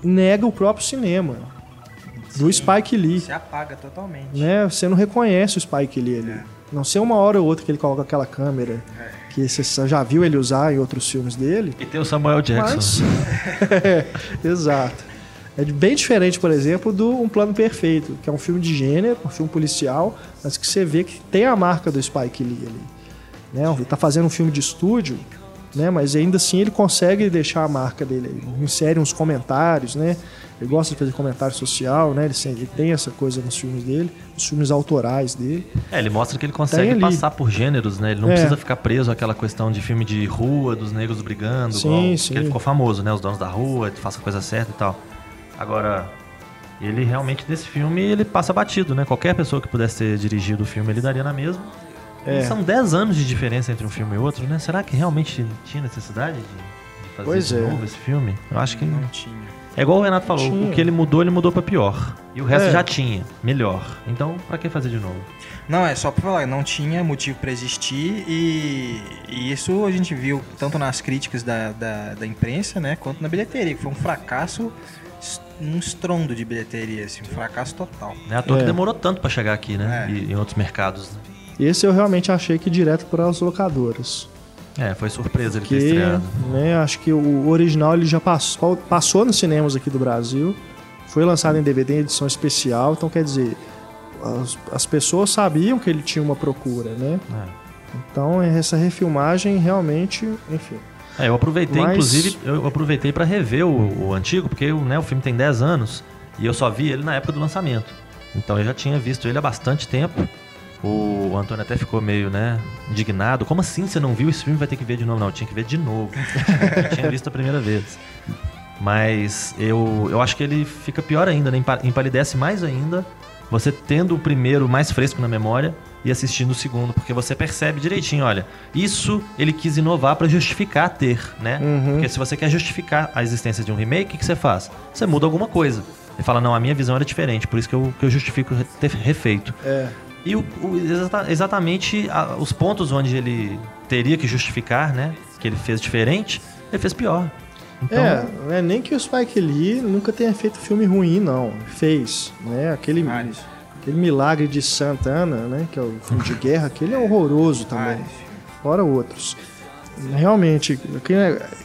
nega o próprio cinema do Spike Lee, Se apaga totalmente. né? Você não reconhece o Spike Lee ali. Não sei uma hora ou outra que ele coloca aquela câmera que você já viu ele usar em outros filmes dele. E tem o Samuel Jackson. Mas... É, exato. É bem diferente, por exemplo, do Um Plano Perfeito, que é um filme de gênero, um filme policial, mas que você vê que tem a marca do Spike Lee ali. Né? Ele tá fazendo um filme de estúdio, né? mas ainda assim ele consegue deixar a marca dele aí. Insere uns comentários, né? Ele gosta de fazer comentário social, né? Ele, ele tem essa coisa nos filmes dele, nos filmes autorais dele. É, ele mostra que ele consegue ali. passar por gêneros, né? Ele não É. precisa ficar preso àquela questão de filme de rua, dos negros brigando, Sim, igual, sim. que ele ficou famoso, né? Os donos da rua, faça a coisa certa e tal. Agora, ele realmente nesse filme ele passa batido, né? Qualquer pessoa que pudesse ter dirigido o filme, ele daria na mesma. É. São 10 anos de diferença entre um filme e outro, né? Será que realmente tinha necessidade de, de fazer Pois de é. novo esse filme? Eu acho que Não tinha. É igual o Renato falou, Tinha. o que ele mudou, ele mudou pra pior. E o resto É. já tinha, melhor. Então, pra que fazer de novo? Não, é só pra falar, não tinha motivo pra existir e, e isso a gente viu tanto nas críticas da, da, da imprensa, né, quanto na bilheteria, que foi um fracasso, um estrondo de bilheteria, assim, um fracasso total. É à toa É. que demorou tanto pra chegar aqui, né? É. E em outros mercados. né? Esse eu realmente achei que direto para as locadoras. É, foi surpresa ele ter estreado. né, acho que o original ele já passou, passou nos cinemas aqui do Brasil, foi lançado em DVD em edição especial, então quer dizer, as, as pessoas sabiam que ele tinha uma procura, né? É. Então essa refilmagem realmente, enfim. É, eu aproveitei, Mas- inclusive, eu aproveitei pra rever o, o antigo, porque né, o filme tem 10 anos e eu só vi ele na época do lançamento. Então eu já tinha visto ele há bastante tempo. O Antônio até ficou meio, né, indignado. Como assim você não viu esse filme? Vai ter que ver de novo. Não, eu tinha que ver de novo. eu tinha visto a primeira vez. Mas eu, eu acho que ele fica pior ainda, né? empa- empalidece mais ainda você tendo o primeiro mais fresco na memória e assistindo o segundo, porque você percebe direitinho, olha, isso ele quis inovar pra justificar ter, né? Uhum. Porque se você quer justificar a existência de um remake, o que, que você faz? Você muda alguma coisa. Ele fala, não, a minha visão era diferente, por isso que eu, que eu justifico ter refeito. É, E o, o- exata- exatamente a- os pontos onde ele teria que justificar, né? que ele fez diferente, ele fez pior. Então, É, é nem que o Spike Lee nunca tenha feito filme ruim, não. Fez, né? Aquele, aquele Milagre de Santana, né? Que é o filme de guerra, aquele é horroroso também. Fora outros. Realmente,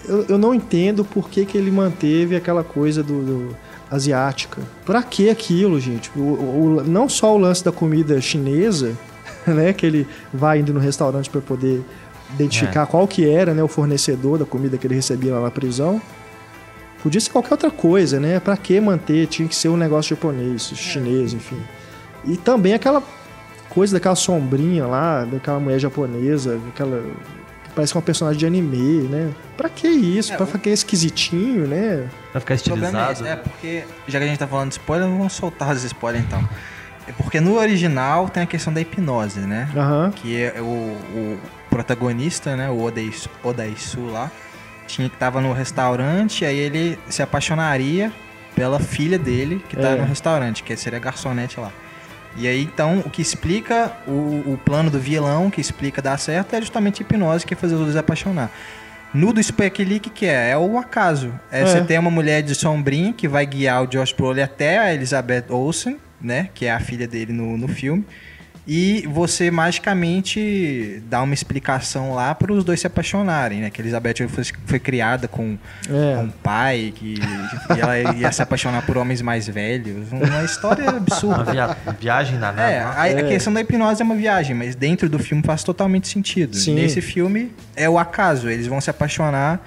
eu, eu não entendo por que, que ele manteve aquela coisa do, do- asiática. Pra que aquilo, gente? O, o- não só o lance da comida chinesa, né? Que ele vai indo no restaurante para poder identificar qual que era né, o fornecedor da comida que ele recebia lá na prisão. Podia ser qualquer outra coisa, né? Pra que manter? Tinha que ser um negócio japonês, chinês, enfim. E também aquela coisa daquela sombrinha lá, daquela mulher japonesa, aquela que parece uma personagem de anime, né? Pra que isso? É, pra o- ficar esquisitinho, né? Vai ficar O problema é, estilizado. esse, é porque, já que a gente tá falando de spoiler, vamos soltar os spoilers então. É porque no original tem a questão da hipnose, né? Aham. Que é o, o protagonista, né? O Odaisu, Odaisu lá, tinha que tava no restaurante, aí ele se apaixonaria pela filha dele que tá É. no restaurante, que seria a garçonete lá. E aí, então, o que explica o, o plano do vilão, que explica dar certo, é justamente a hipnose, que é fazer os dois apaixonar. No do Spike Lee, que, que é? É o acaso. É, É. Você tem uma mulher de sombrinha que vai guiar o Josh Brolin até a Elizabeth Olsen, né? Que é a filha dele no, no filme. E você magicamente dá uma explicação lá para os dois se apaixonarem, né? Que a Elizabeth foi, foi criada com, É. com um pai, que e ela ia se apaixonar por homens mais velhos. Uma história Uma absurda. via- viagem danada. É, a, a questão da hipnose é uma viagem, mas dentro do filme faz totalmente sentido. Sim. Nesse filme é o acaso, eles vão se apaixonar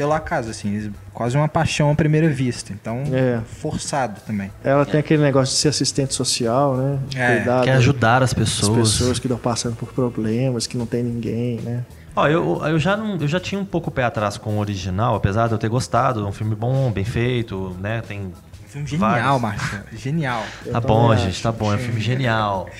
pelo acaso, assim, quase uma paixão à primeira vista. Então, É. forçado também. Ela tem aquele negócio de ser assistente social, né? De É, cuidar Quer ajudar as pessoas. pessoas. que estão passando por problemas, que não tem ninguém, né? Ó, eu, eu, já não, eu já tinha um pouco o pé atrás com o original, apesar de eu ter gostado. É um filme bom, bem feito, né? Tem. Um filme genial. Márcio. Genial. Eu Tá bom, gente, tá bom. É um filme genial.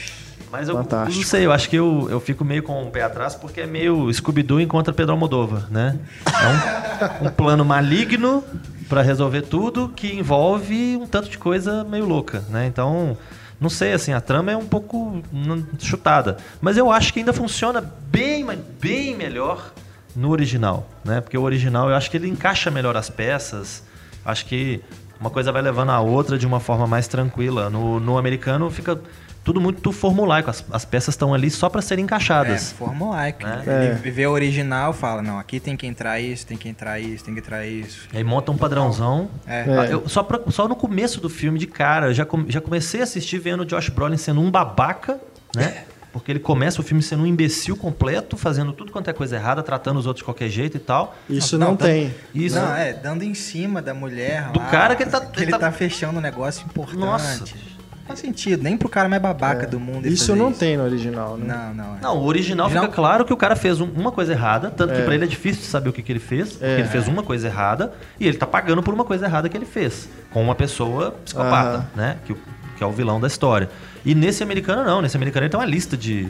Mas eu, Fantástico. não sei, eu acho que eu, eu fico meio com o pé atrás porque é meio Scooby-Doo encontra Pedro Almodóvar, né? É um, um plano maligno pra resolver tudo que envolve um tanto de coisa meio louca, né? Então, não sei, assim, a trama é um pouco hum, chutada. Mas eu acho que ainda funciona bem, bem melhor no original, né? Porque o original eu acho que ele encaixa melhor as peças. Acho que uma coisa vai levando a outra de uma forma mais tranquila. No, no americano fica tudo muito formulaico. As, as peças estão ali só para serem É, encaixadas. formulaico. Né? Ele vê o original fala, não, aqui tem que entrar isso, tem que entrar isso, tem que entrar isso. E aí monta um padrãozão. É. É. Ah, eu- só, pra- só no começo do filme, de cara, eu já, com- já comecei a assistir vendo o Josh Brolin sendo um babaca, né? Porque ele começa o filme sendo um imbecil completo, fazendo tudo quanto é coisa errada, tratando os outros de qualquer jeito e tal. Isso Não, não, tem. Isso. Não, é, dando em cima da mulher Do lá, cara que ele tá- que ele ele tá- tá fechando um negócio importante. Nossa. Não faz sentido, nem pro cara mais babaca do mundo. Isso não tem no original, né? Não, não. é. Não, o original, Original- fica claro que o cara fez um- uma coisa errada, tanto que É. pra ele é difícil de saber o que, que ele fez, porque É. ele fez uma coisa errada e ele tá pagando por uma coisa errada que ele fez, com uma pessoa psicopata, né? Que, que é o vilão da história. E nesse americano não, nesse americano ele tem uma lista de,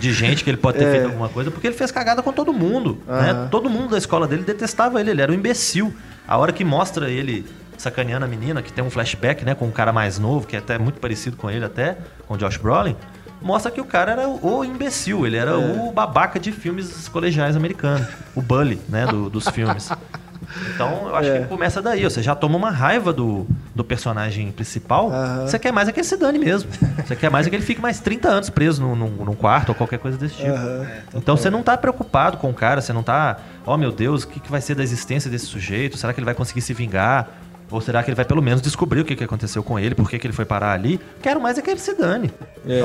de gente que ele pode ter É. feito alguma coisa, porque ele fez cagada com todo mundo, né? Aham. Todo mundo da escola dele detestava ele, ele era um imbecil. A hora que mostra ele sacaneando a menina, que tem um flashback, né, com um cara mais novo, que é até muito parecido com ele até, com o Josh Brolin, mostra que o cara era o imbecil, ele era o babaca de filmes colegiais americanos, o bully, né, do- dos filmes. Então, eu acho É. que começa daí. Você já toma uma raiva do, do personagem principal. Você quer mais é que ele se dane mesmo. Você quer mais é que ele fique mais 30 anos preso num, num, num quarto ou qualquer coisa desse tipo. Aham. Então você não tá preocupado com o cara, você não tá, oh meu Deus, o que, que vai ser da existência desse sujeito? Será que ele vai conseguir se vingar? Ou será que ele vai pelo menos descobrir o que, que aconteceu com ele, por que, que ele foi parar ali? Quero mais é que ele se dane. É.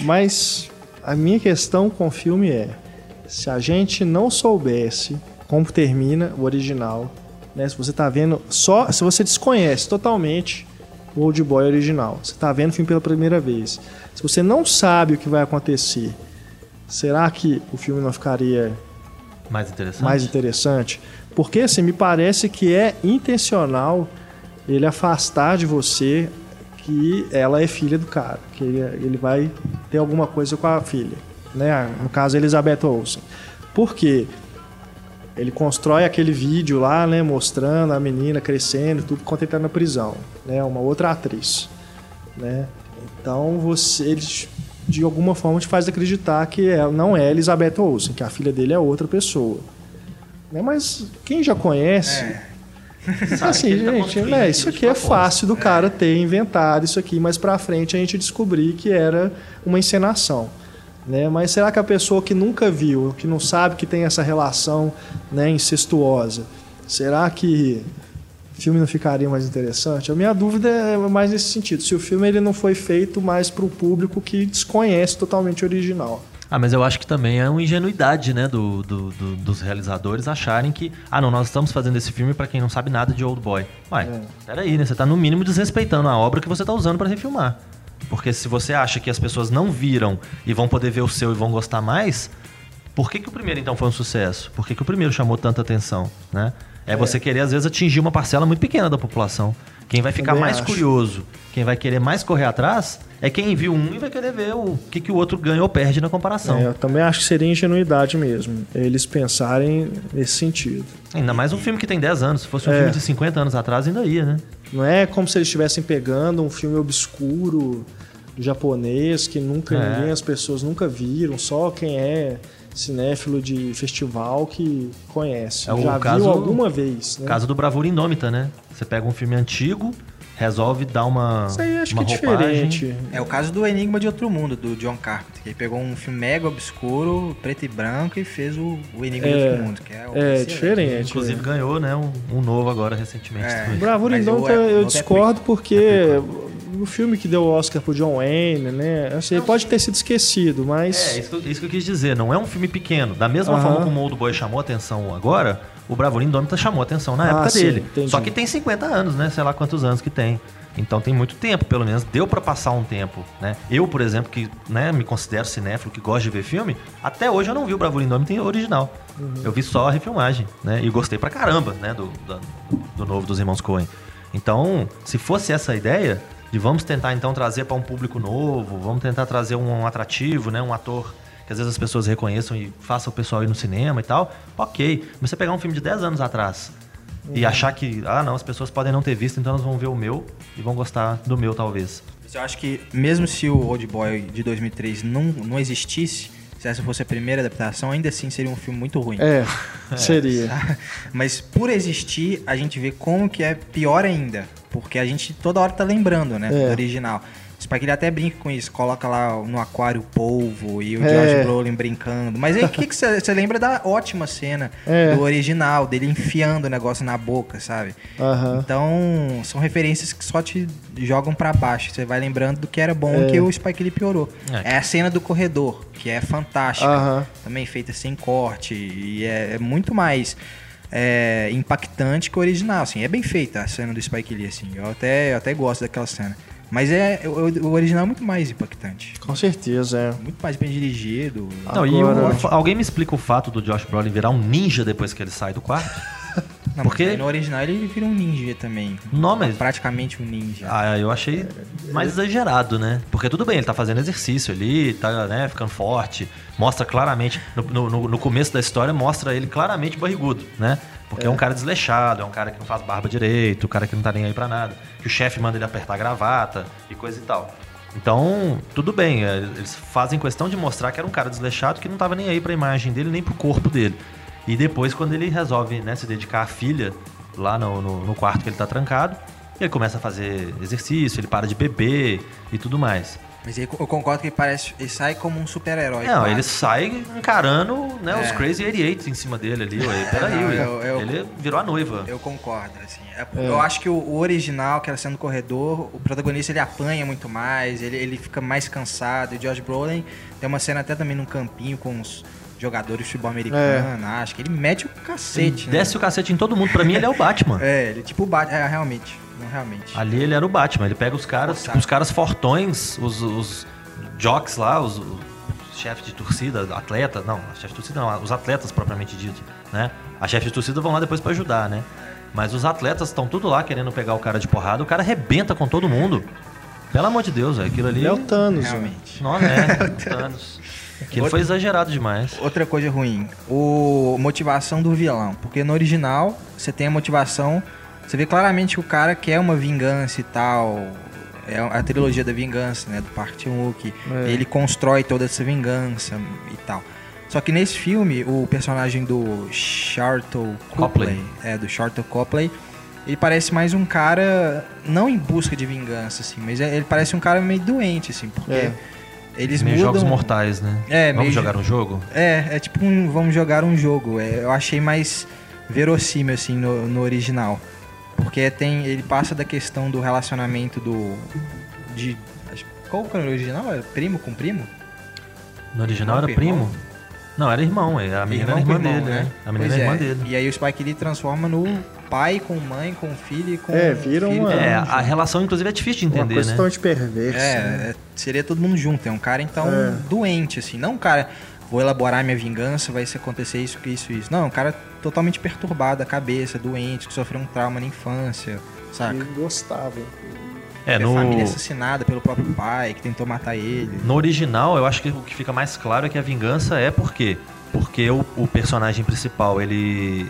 Mas a minha questão com o filme é: se a gente não soubesse como termina o original, né? Se você tá vendo só, se você desconhece totalmente o Old Boy original, você tá vendo o filme pela primeira vez, se você não sabe o que vai acontecer, será que o filme não ficaria Mais interessante. mais interessante? Porque assim, me parece que é intencional ele afastar de você que ela é filha do cara, que ele, ele vai ter alguma coisa com a filha, né? No caso, Elizabeth Olsen. Por quê? Ele constrói aquele vídeo lá, né, mostrando a menina crescendo, tudo enquanto ele tá na prisão, né? Uma outra atriz, né? Então você ele de alguma forma te faz acreditar que é, não é Elizabeth Olsen, que a filha dele é outra pessoa. Né? Mas quem já conhece. Assim, ele tá gente, construindo né, isso aqui é fácil do cara ter inventado isso aqui, mas pra frente a gente descobrir que era uma encenação. Né? Mas será que a pessoa que nunca viu, que não sabe que tem essa relação né, incestuosa, será que o filme não ficaria mais interessante? A minha dúvida é mais nesse sentido. Se o filme ele não foi feito mais para o público que desconhece totalmente o original. Ah, mas eu acho que também é uma ingenuidade, né, do, do- do- dos realizadores acharem que, ah, não, nós estamos fazendo esse filme pra quem não sabe nada de Old Boy. Ué, É. peraí, né? Você tá no mínimo desrespeitando a obra que você tá usando pra refilmar. Porque se você acha que as pessoas não viram e vão poder ver o seu e vão gostar mais, por que, que o primeiro então foi um sucesso? Por que, que o primeiro chamou tanta atenção, né? É, você querer, às vezes, atingir uma parcela muito pequena da população. Quem vai ficar Também mais acho. curioso, quem vai querer mais correr atrás, é quem viu um e vai querer ver o que, que o outro ganha ou perde na comparação. É, eu também acho que seria ingenuidade mesmo, eles pensarem nesse sentido. Ainda mais um filme que tem 10 anos. Se fosse um É. filme de 50 anos atrás, ainda ia, né? Não é como se eles estivessem pegando um filme obscuro japonês que nunca É. ninguém, as pessoas nunca viram, só quem é cinéfilo de festival que conhece. É o Já caso- viu alguma vez, né? Caso do Bravura Indômita, né? Você pega um filme antigo, resolve dar uma. Isso aí acho uma que é roupagem. diferente. É o caso do Enigma de Outro Mundo, do John Carpenter. que Ele pegou um filme mega obscuro, preto e branco, e fez o, o Enigma de É, Outro Mundo, que é, o É diferente. Inclusive né? ganhou, né? Um, um novo agora recentemente. É. também. Bravura Indômita o eu outro é discordo porque o filme que deu o Oscar pro John Wayne, né? Assim, ele pode ter sido esquecido, mas É, isso, que eu- isso que eu quis dizer. Não é um filme pequeno. Da mesma Aham. forma como o Old Boy chamou atenção agora, o Bravura Indômita chamou atenção na Ah, época sim, dele. entendi. Só que tem 50 anos, né? Sei lá quantos anos que tem. Então tem muito tempo, pelo menos. Deu pra passar um tempo, né? Eu, por exemplo, que né, me considero cinéfilo, que gosta de ver filme, até hoje eu não vi o Bravura Indômita original. Uhum. Eu vi só a refilmagem, né? E gostei pra caramba, né? Do, da- do novo dos Irmãos Coen. Então, se fosse essa a ideia, de vamos tentar então trazer para um público novo, vamos tentar trazer um, atrativo, né? Um ator que às vezes as pessoas reconheçam e faça o pessoal ir no cinema e tal, ok. Mas você pegar um filme de 10 anos atrás e achar que, ah, não, as pessoas podem não ter visto, então elas vão ver o meu e vão gostar do meu, talvez. Eu acho que mesmo se o Old Boy de 2003 não, não existisse, se essa fosse a primeira adaptação, ainda assim seria um filme muito ruim. é, seria. Mas por existir, a gente vê como que é pior ainda. Porque a gente toda hora tá lembrando, né? É. Do original. O Spike ele até brinca com isso, coloca lá no aquário o polvo e o É. Josh Brolin brincando. Mas aí o que você lembra da ótima cena É. do original, dele enfiando o negócio na boca, sabe? Aham. Então, são referências que só te jogam pra baixo. Você vai lembrando do que era bom É. que o Spike ele piorou. É. É. a cena do corredor, que é fantástica. Aham. Também feita sem corte. E é, é muito mais é, impactante que o original. Assim. É bem feita a cena do Spike Lee. Assim. Eu, até, eu até gosto daquela cena. Mas é, o, o original é muito mais impactante. Com certeza, é. Muito mais bem dirigido. Não, e Agora- o- alguém me explica o fato do Josh Brolin virar um ninja depois que ele sai do quarto? Não, Porque- no original ele vira um ninja também. Não, mas- Praticamente um ninja. Ah, eu achei mais exagerado, né? Porque tudo bem, ele tá fazendo exercício ali, tá né, ficando forte, mostra claramente, no, no- no começo da história, mostra ele claramente barrigudo, né? Porque é. um cara desleixado, é um cara que não faz barba direito, um cara que não tá nem aí pra nada, que o chefe manda ele apertar a gravata e coisa e tal. Então, tudo bem, é, eles fazem questão de mostrar que era um cara desleixado que não tava nem aí pra imagem dele, nem pro corpo dele. E depois, quando ele resolve né, se dedicar à filha, lá no, no- no quarto que ele tá trancado, ele começa a fazer exercício, ele para de beber e tudo mais. Mas aí eu concordo que ele parece. Ele sai como um super-herói. Não, quase. ele sai encarando né, os É. Crazy 88 em cima dele ali. Ué. Peraí, não, ué. eu- eu- ele virou a noiva. Eu concordo, assim. É- Eu acho que o, o original, aquela cena do corredor, o protagonista ele apanha muito mais, ele, ele fica mais cansado. E o Josh Brolin tem uma cena até também num campinho com os jogadores de futebol americano, acho que ele mete o cacete, né? Desce o cacete em todo mundo. Pra mim, ele é o Batman. É, ele tipo bate. É, realmente. Realmente. Ali ele era o Batman. Ele pega os caras, tipo, os caras fortões, os, os jocks lá, os, os chefes de torcida, atleta, não, chefe de torcida não, os atletas propriamente dito, né? A chefe de torcida vão lá depois pra ajudar, né? Mas os atletas estão tudo lá querendo pegar o cara de porrada, o cara arrebenta com todo mundo. Pelo amor de Deus, é aquilo ali. Ele é o Thanos. né? Realmente. Não é, Thanos. Aquilo foi exagerado demais. Outra coisa ruim, o motivação do vilão. Porque no original, você tem a motivação. Você vê claramente que o cara quer uma vingança e tal. É a trilogia da vingança, né? Do Park Chan-wook. É. Ele constrói toda essa vingança e tal. Só que nesse filme, o personagem do Charlton Copley, Copley. é, do Charlton Copley, ele parece mais um cara, não em busca de vingança, assim, mas é- ele parece um cara meio doente, assim, porque É. eles Meio mudam... jogos mortais, né? É, Vamos meio jogar jo- um jogo? É, é tipo um vamos jogar um jogo. É, eu achei mais verossímil, assim, no, no original. Porque tem, ele passa da questão do relacionamento do... De, qual que era o original? Era primo com primo? No original Irmão era irmão? primo? Não, era irmão. é, A menina era com irmã dele, né? A menina Pois era irmã é. dele. E aí o Spike Lee transforma no pai com mãe, com filho e com É, vira filho uma- É, a relação, inclusive, é difícil de Uma entender, coisa né? totalmente perversa. né? É, é, seria todo mundo junto. É um cara, então, É. doente, assim. Não um cara, vou elaborar minha vingança, vai se acontecer isso, isso, isso. Não, um cara totalmente perturbado da cabeça, doente, que sofreu um trauma na infância, saca? Eu gostava. É, no, família assassinada pelo próprio pai, que tentou matar ele. no original, eu acho que o que fica mais claro é que a vingança é por quê? Porque o, o personagem principal, ele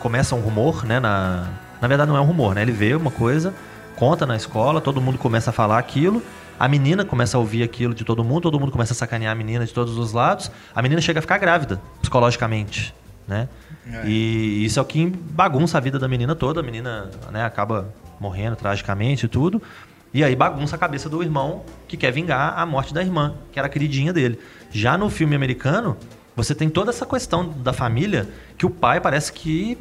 começa um rumor, né? Na, na verdade, não é um rumor, né? Ele vê uma coisa, conta na escola, todo mundo começa a falar aquilo. A menina começa a ouvir aquilo de todo mundo, todo mundo começa a sacanear a menina de todos os lados. A menina chega a ficar grávida, psicologicamente, né? É. E isso é o que bagunça a vida da menina toda. A menina né, acaba morrendo tragicamente e tudo. E aí bagunça a cabeça do irmão que quer vingar a morte da irmã, que era a queridinha dele. Já no filme americano, você tem toda essa questão da família que o pai parece que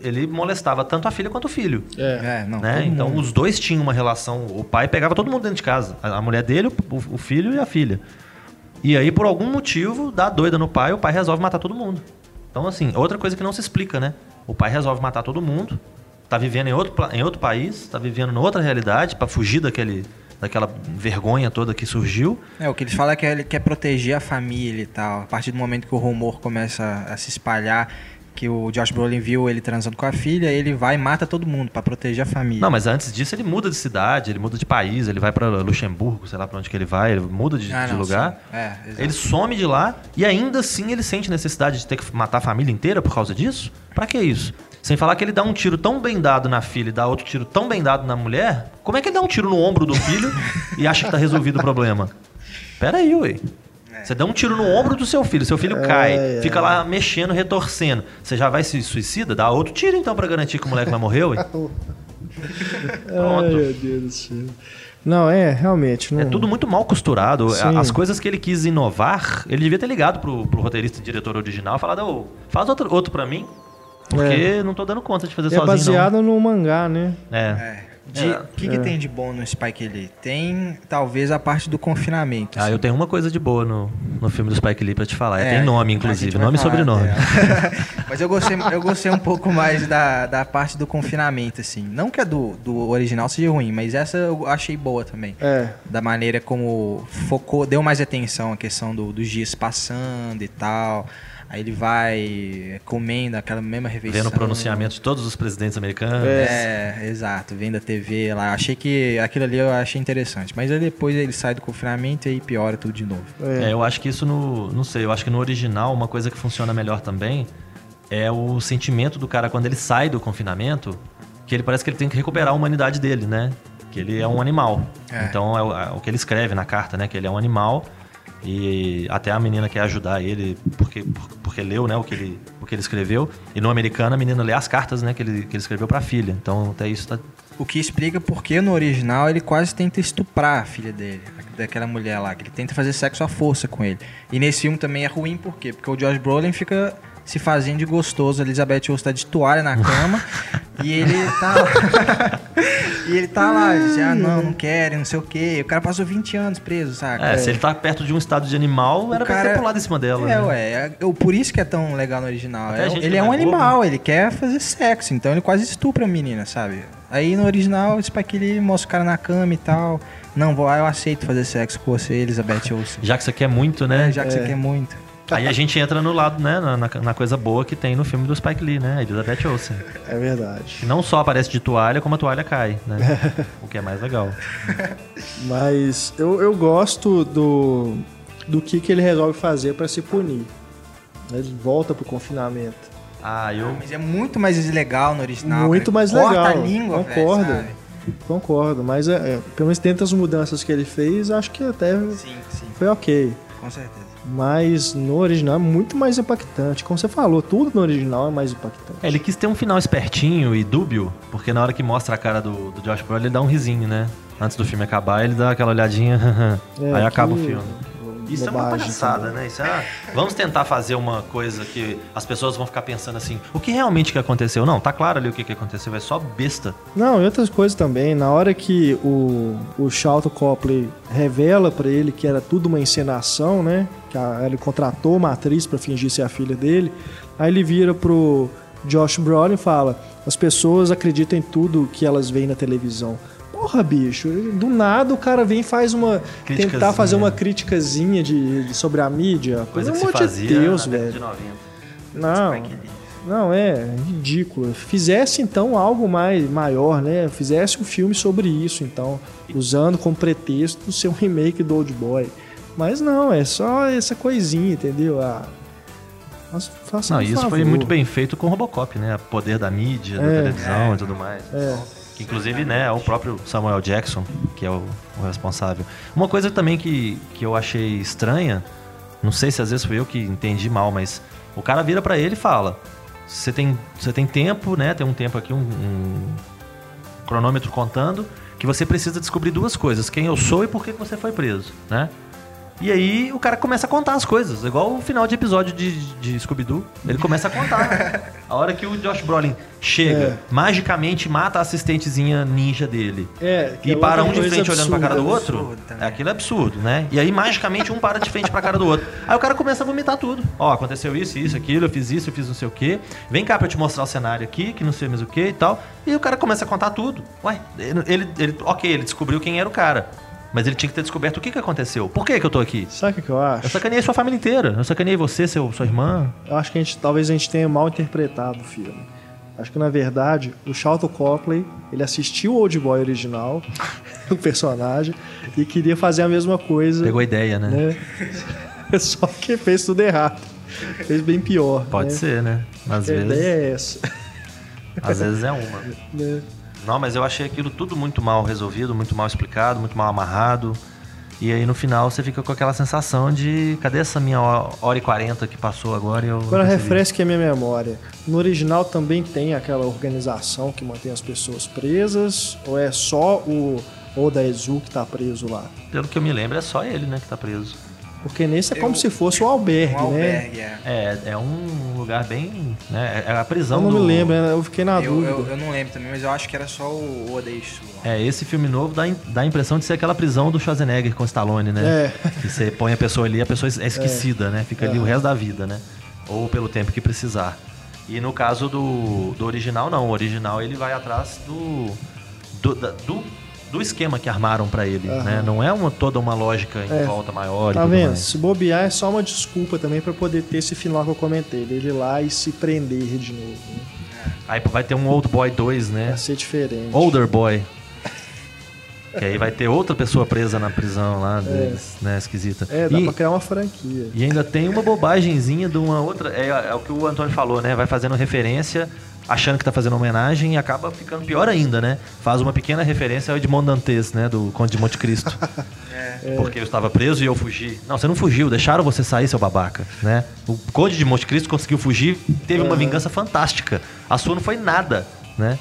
ele molestava tanto a filha quanto o filho. É. É, não, né? Então mundo. os dois tinham uma relação. O pai pegava todo mundo dentro de casa. A, mulher dele, o, o filho e a filha. E aí, por algum motivo, dá doida no pai, o pai resolve matar todo mundo. Então, assim, outra coisa que não se explica, né? O pai resolve matar todo mundo, tá vivendo em outro, em outro país, tá vivendo em outra realidade, pra fugir daquele, daquela vergonha toda que surgiu. É, o que eles falam é que ele quer proteger a família e tal. A partir do momento que o rumor começa a se espalhar, que o Josh Brolin viu ele transando com a filha, ele vai e mata todo mundo pra proteger a família. Não, mas antes disso ele muda de cidade, ele muda de país, ele vai pra Luxemburgo, sei lá pra onde que ele vai, ele muda de, Ah, de não, lugar. É. Ele some de lá e ainda assim ele sente necessidade de ter que matar a família inteira por causa disso? Pra que isso? Sem falar que ele dá um tiro tão bem dado na filha e dá outro tiro tão bem dado na mulher, como é que ele dá um tiro no ombro do filho e acha que tá resolvido o problema? Pera aí, ué. Você dá um tiro no ombro do seu filho, seu filho cai, é. fica lá mexendo, retorcendo. Você já vai se suicida? Dá outro tiro então pra garantir que o moleque vai morrer, ué. Ai, meu Deus do céu. Não, é, realmente. Não... É tudo muito mal costurado. Sim. As coisas que ele quis inovar, ele devia ter ligado pro, pro roteirista e diretor original e falado, ô, faz outro, outro pra mim, porque não tô dando conta de fazer É sozinho, baseado no mangá, né? não. É. É. De- O que, que tem de bom no Spike Lee? Tem, talvez, a parte do confinamento. Ah, assim. eu tenho uma coisa de boa no, no filme do Spike Lee pra te falar. É, tem nome, inclusive. Nome e sobrenome. Mas eu gostei, eu gostei um pouco mais da, da parte do confinamento, assim. Não que a do, do original seja ruim, mas essa eu achei boa também. É. Da maneira como focou, deu mais atenção à questão do- dos dias passando e tal. Aí ele vai comendo aquela mesma refeição. Vendo o pronunciamento de todos os presidentes americanos. É, exato, vendo a TV lá. Achei que aquilo ali eu achei interessante. Mas aí depois ele sai do confinamento e aí piora tudo de novo. É, eu acho que isso no. Não sei, eu acho que no original uma coisa que funciona melhor também é o sentimento do cara quando ele sai do confinamento, que ele parece que ele tem que recuperar a humanidade dele, né? Que ele é um animal. É. Então é o, é o que ele escreve na carta, né? Que ele é um animal. E até a menina quer ajudar ele porque, porque leu né, o, que ele, o que ele escreveu. E no americano a menina lê as cartas né, que, ele, que ele escreveu pra filha. Então até isso tá. O que explica porque no original ele quase tenta estuprar a filha dele, daquela mulher lá, que ele tenta fazer sexo à força com ele. E nesse filme também é ruim por quê? Porque o Josh Brolin fica se fazendo de gostoso, a Elizabeth Olsen tá de toalha na cama e ele tá lá, e ele tá lá, já não, não quero, não sei o quê. O cara passou 20 anos preso, saca? É, se ele tá perto de um estado de animal, era pra ele ter pulado em cima dela. É, né? ué. é- eu- por isso que é tão legal no original. É- ele que é um é bobo, animal, ele quer fazer sexo, então ele quase estupra a menina, sabe? Aí no original, o Spike Lee mostra o cara na cama e tal. Não, vou, eu aceito fazer sexo com você, Elizabeth Olsen. Já que você quer muito, né? É, já que você quer muito. Aí a gente entra no lado, né? Na, na- coisa boa que tem no filme do Spike Lee, né? A Elizabeth Olsen. É verdade. Que não só aparece de toalha, como a toalha cai, né? o que é mais legal. Mas eu, eu gosto do, do que, que ele resolve fazer pra se punir. Ele volta pro confinamento. Ah, eu. Mas é muito mais legal no original. Muito cara. mais Corta legal. a língua, velho, Concordo. sabe? Concordo, mas é, é, pelo menos dentro das mudanças que ele fez, acho que até Sim, sim, foi ok. com certeza. Mas no original é muito mais impactante. Como você falou, tudo no original é mais impactante. É, ele quis ter um final espertinho e dúbio, porque na hora que mostra a cara do, do Josh Brolin, ele dá um risinho, né? Antes do filme acabar, ele dá aquela olhadinha, É, aí acaba o que- filme. Isso é uma bobagem palhaçada, também. né? Isso é, vamos tentar fazer uma coisa que as pessoas vão ficar pensando assim, o que realmente que aconteceu? Não, tá claro ali o que, que aconteceu, é só besta. Não, e outras coisas também. Na hora que o, o Charlton Copley revela pra ele que era tudo uma encenação, né? Que a- ele contratou uma atriz pra fingir ser a filha dele. Aí ele vira pro Josh Brolin e fala: as pessoas acreditam em tudo que elas veem na televisão. Porra, bicho, do nada o cara vem e faz uma. tentar fazer uma criticazinha de, de- sobre a mídia. Coisa Pelo amor de Deus, velho. de 90. Não, não, é ridículo. Fizesse então algo mais maior, né? Fizesse um filme sobre isso, então, usando como pretexto ser um remake do Old Boy. Mas não, é só essa coisinha, entendeu? Ah, mas faça Não, isso foi favor. muito bem feito com o Robocop, né? O poder da mídia, da É. televisão e tudo mais. É. Que, inclusive, né, é o próprio Samuel Jackson, que é o, o responsável. Uma coisa também que, que eu achei estranha, não sei se às vezes fui eu que entendi mal, mas o cara vira pra ele e fala: Você tem, você tem tempo, né? Tem um tempo aqui, um, um cronômetro contando, que você precisa descobrir duas coisas: quem eu sou e por que você foi preso, né? E aí o cara começa a contar as coisas, igual o final de episódio de, de Scooby-Doo. Ele começa a contar. a hora que o Josh Brolin chega, É. magicamente mata a assistentezinha ninja dele. É, que E é para um de frente olhando pra cara do absurda. outro, absurdo também. aquilo é absurdo, né? E aí, magicamente, um para de frente pra cara do outro. Aí o cara começa a vomitar tudo. Ó, aconteceu isso, isso, aquilo, eu fiz isso, eu fiz não sei o quê. Vem cá pra eu te mostrar o cenário aqui, que não sei mais o quê e tal. E o cara começa a contar tudo. Ué, ele, ele- ok, ele descobriu quem era o cara. Mas ele tinha que ter descoberto o que, que aconteceu. Por que, que eu tô aqui? Sabe o que que eu acho? Eu sacaneei sua família inteira. Eu sacaneei você, seu, sua irmã. Eu acho que a gente, talvez a gente tenha mal interpretado o filme. Acho que na verdade o Charlton Copley ele assistiu o Old Boy original, o personagem, e queria fazer a mesma coisa. Pegou a ideia, né? né? Só que fez tudo errado. Fez bem pior. Pode né? ser, né? Às A vezes, ideia é essa. às vezes é uma. né? Não, mas eu achei aquilo tudo muito mal resolvido, muito mal explicado, muito mal amarrado. E aí no final você fica com aquela sensação de cadê essa minha ho- hora e quarenta que passou agora e eu. Agora refresque a minha memória. No original também tem aquela organização que mantém as pessoas presas? Ou é só o Oda Ezu que tá preso lá? Pelo que eu me lembro, é só ele, né, que tá preso. Porque nesse é como Eu- se fosse o albergue, Um né? albergue, é. É, é um lugar bem. Né, é a prisão Eu não do. me lembro, né? eu fiquei na Eu, dúvida. eu, eu não lembro também, mas eu acho que era só o Odeisu. É, esse filme novo dá, dá a impressão de ser aquela prisão do Schwarzenegger com o Stallone, né? É. Que você põe a pessoa ali, a pessoa é esquecida, né? Fica ali o resto da vida, né? Ou pelo tempo que precisar. E no caso do, do original, não. O original ele vai atrás do. do, da- do, do esquema que armaram pra ele, né? Não é uma, toda uma lógica em É. volta maior Tá vendo? mais. Se bobear é só uma desculpa também pra poder ter esse final que eu comentei. Dele ir lá e se prender de novo. Né? Aí vai ter um Old Boy 2, né? Pra ser diferente. Older Boy. Que aí vai ter outra pessoa presa na prisão lá deles, né? Esquisita. É, dá E- pra criar uma franquia. E ainda tem uma bobagemzinha de uma outra. É, é o que o Antônio falou, né? Vai fazendo referência, achando que tá fazendo homenagem e acaba ficando pior ainda, né? Faz uma pequena referência ao Edmond Dantes, né? Do Conde de Monte Cristo. Porque eu estava preso e eu fugi. Não, você não fugiu, deixaram você sair, seu babaca, né? O Conde de Monte Cristo conseguiu fugir, teve uma vingança fantástica. A sua não foi nada, né?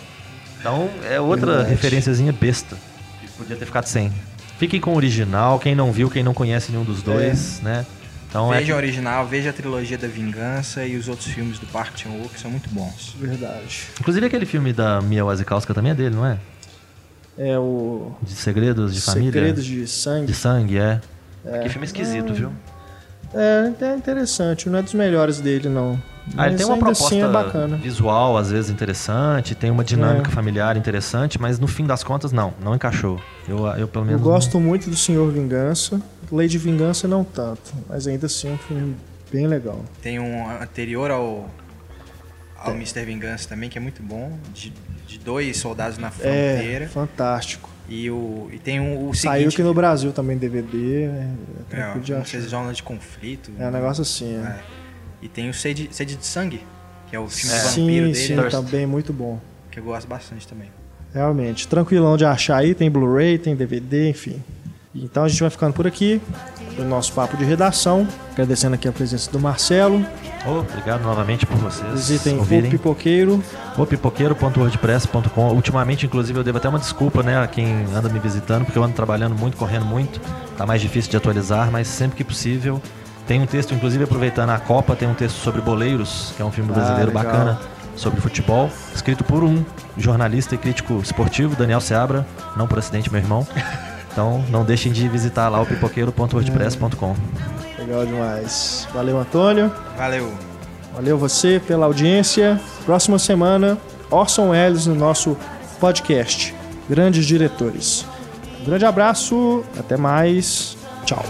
Então é outra Verdade. referenciazinha besta. Que podia ter ficado sem. Fiquem com o original, quem não viu, quem não conhece nenhum dos dois, né? Então é Veja o original, veja a trilogia da Vingança e os outros filmes do Park Chan-wook que são muito bons. Verdade. Inclusive aquele filme da Mia Wasikowska também é dele, não é? É o De segredos de família. Segredos de Sangue. De sangue, é. Que filme esquisito, viu? É, é interessante. Não é dos melhores dele, não. Ah, ele tem uma proposta assim é bacana. visual, às vezes, interessante, tem uma dinâmica É. familiar interessante, mas no fim das contas, não, não encaixou. Eu, eu pelo Eu menos. gosto muito do Senhor Vingança. Lady Vingança não tanto. Mas ainda assim é um filme bem legal. Tem um anterior ao, ao Mr. Vingança também, que é muito bom, de, de dois soldados na É, fronteira. fantástico. E, o, e tem um, o Saiu seguinte, aqui no Brasil também DVD. É, é é, de não sei se zona de conflito. É um negócio assim. É. É. E tem o Sede, Sede de Sangue, que é o filme É. de vampiro Sim, dele, sim, Thirst. também muito bom. que eu gosto bastante também. Realmente. Tranquilão de achar aí. Tem Blu-ray, tem DVD, enfim. Então a gente vai ficando por aqui. do nosso papo de redação. Agradecendo aqui a presença do Marcelo. Obrigado novamente por vocês. Visitem ouvirem. o Pipoqueiro. O pipoqueiro.wordpress.com. Ultimamente, inclusive, eu devo até uma desculpa, né, a quem anda me visitando, porque eu ando trabalhando muito, correndo muito. Tá mais difícil de atualizar, mas sempre que possível. Tem um texto, inclusive, aproveitando a Copa, tem um texto sobre Boleiros, que é um filme brasileiro legal. bacana sobre futebol, escrito por um jornalista e crítico esportivo, Daniel Seabra, não por acidente, meu irmão. Então, não deixem de visitar lá o pipoqueiro.wordpress.com. Legal demais. Valeu, Antônio. Valeu. Valeu você pela audiência. Próxima semana, Orson Welles no nosso podcast. Grandes diretores. Um grande abraço, até mais. Tchau.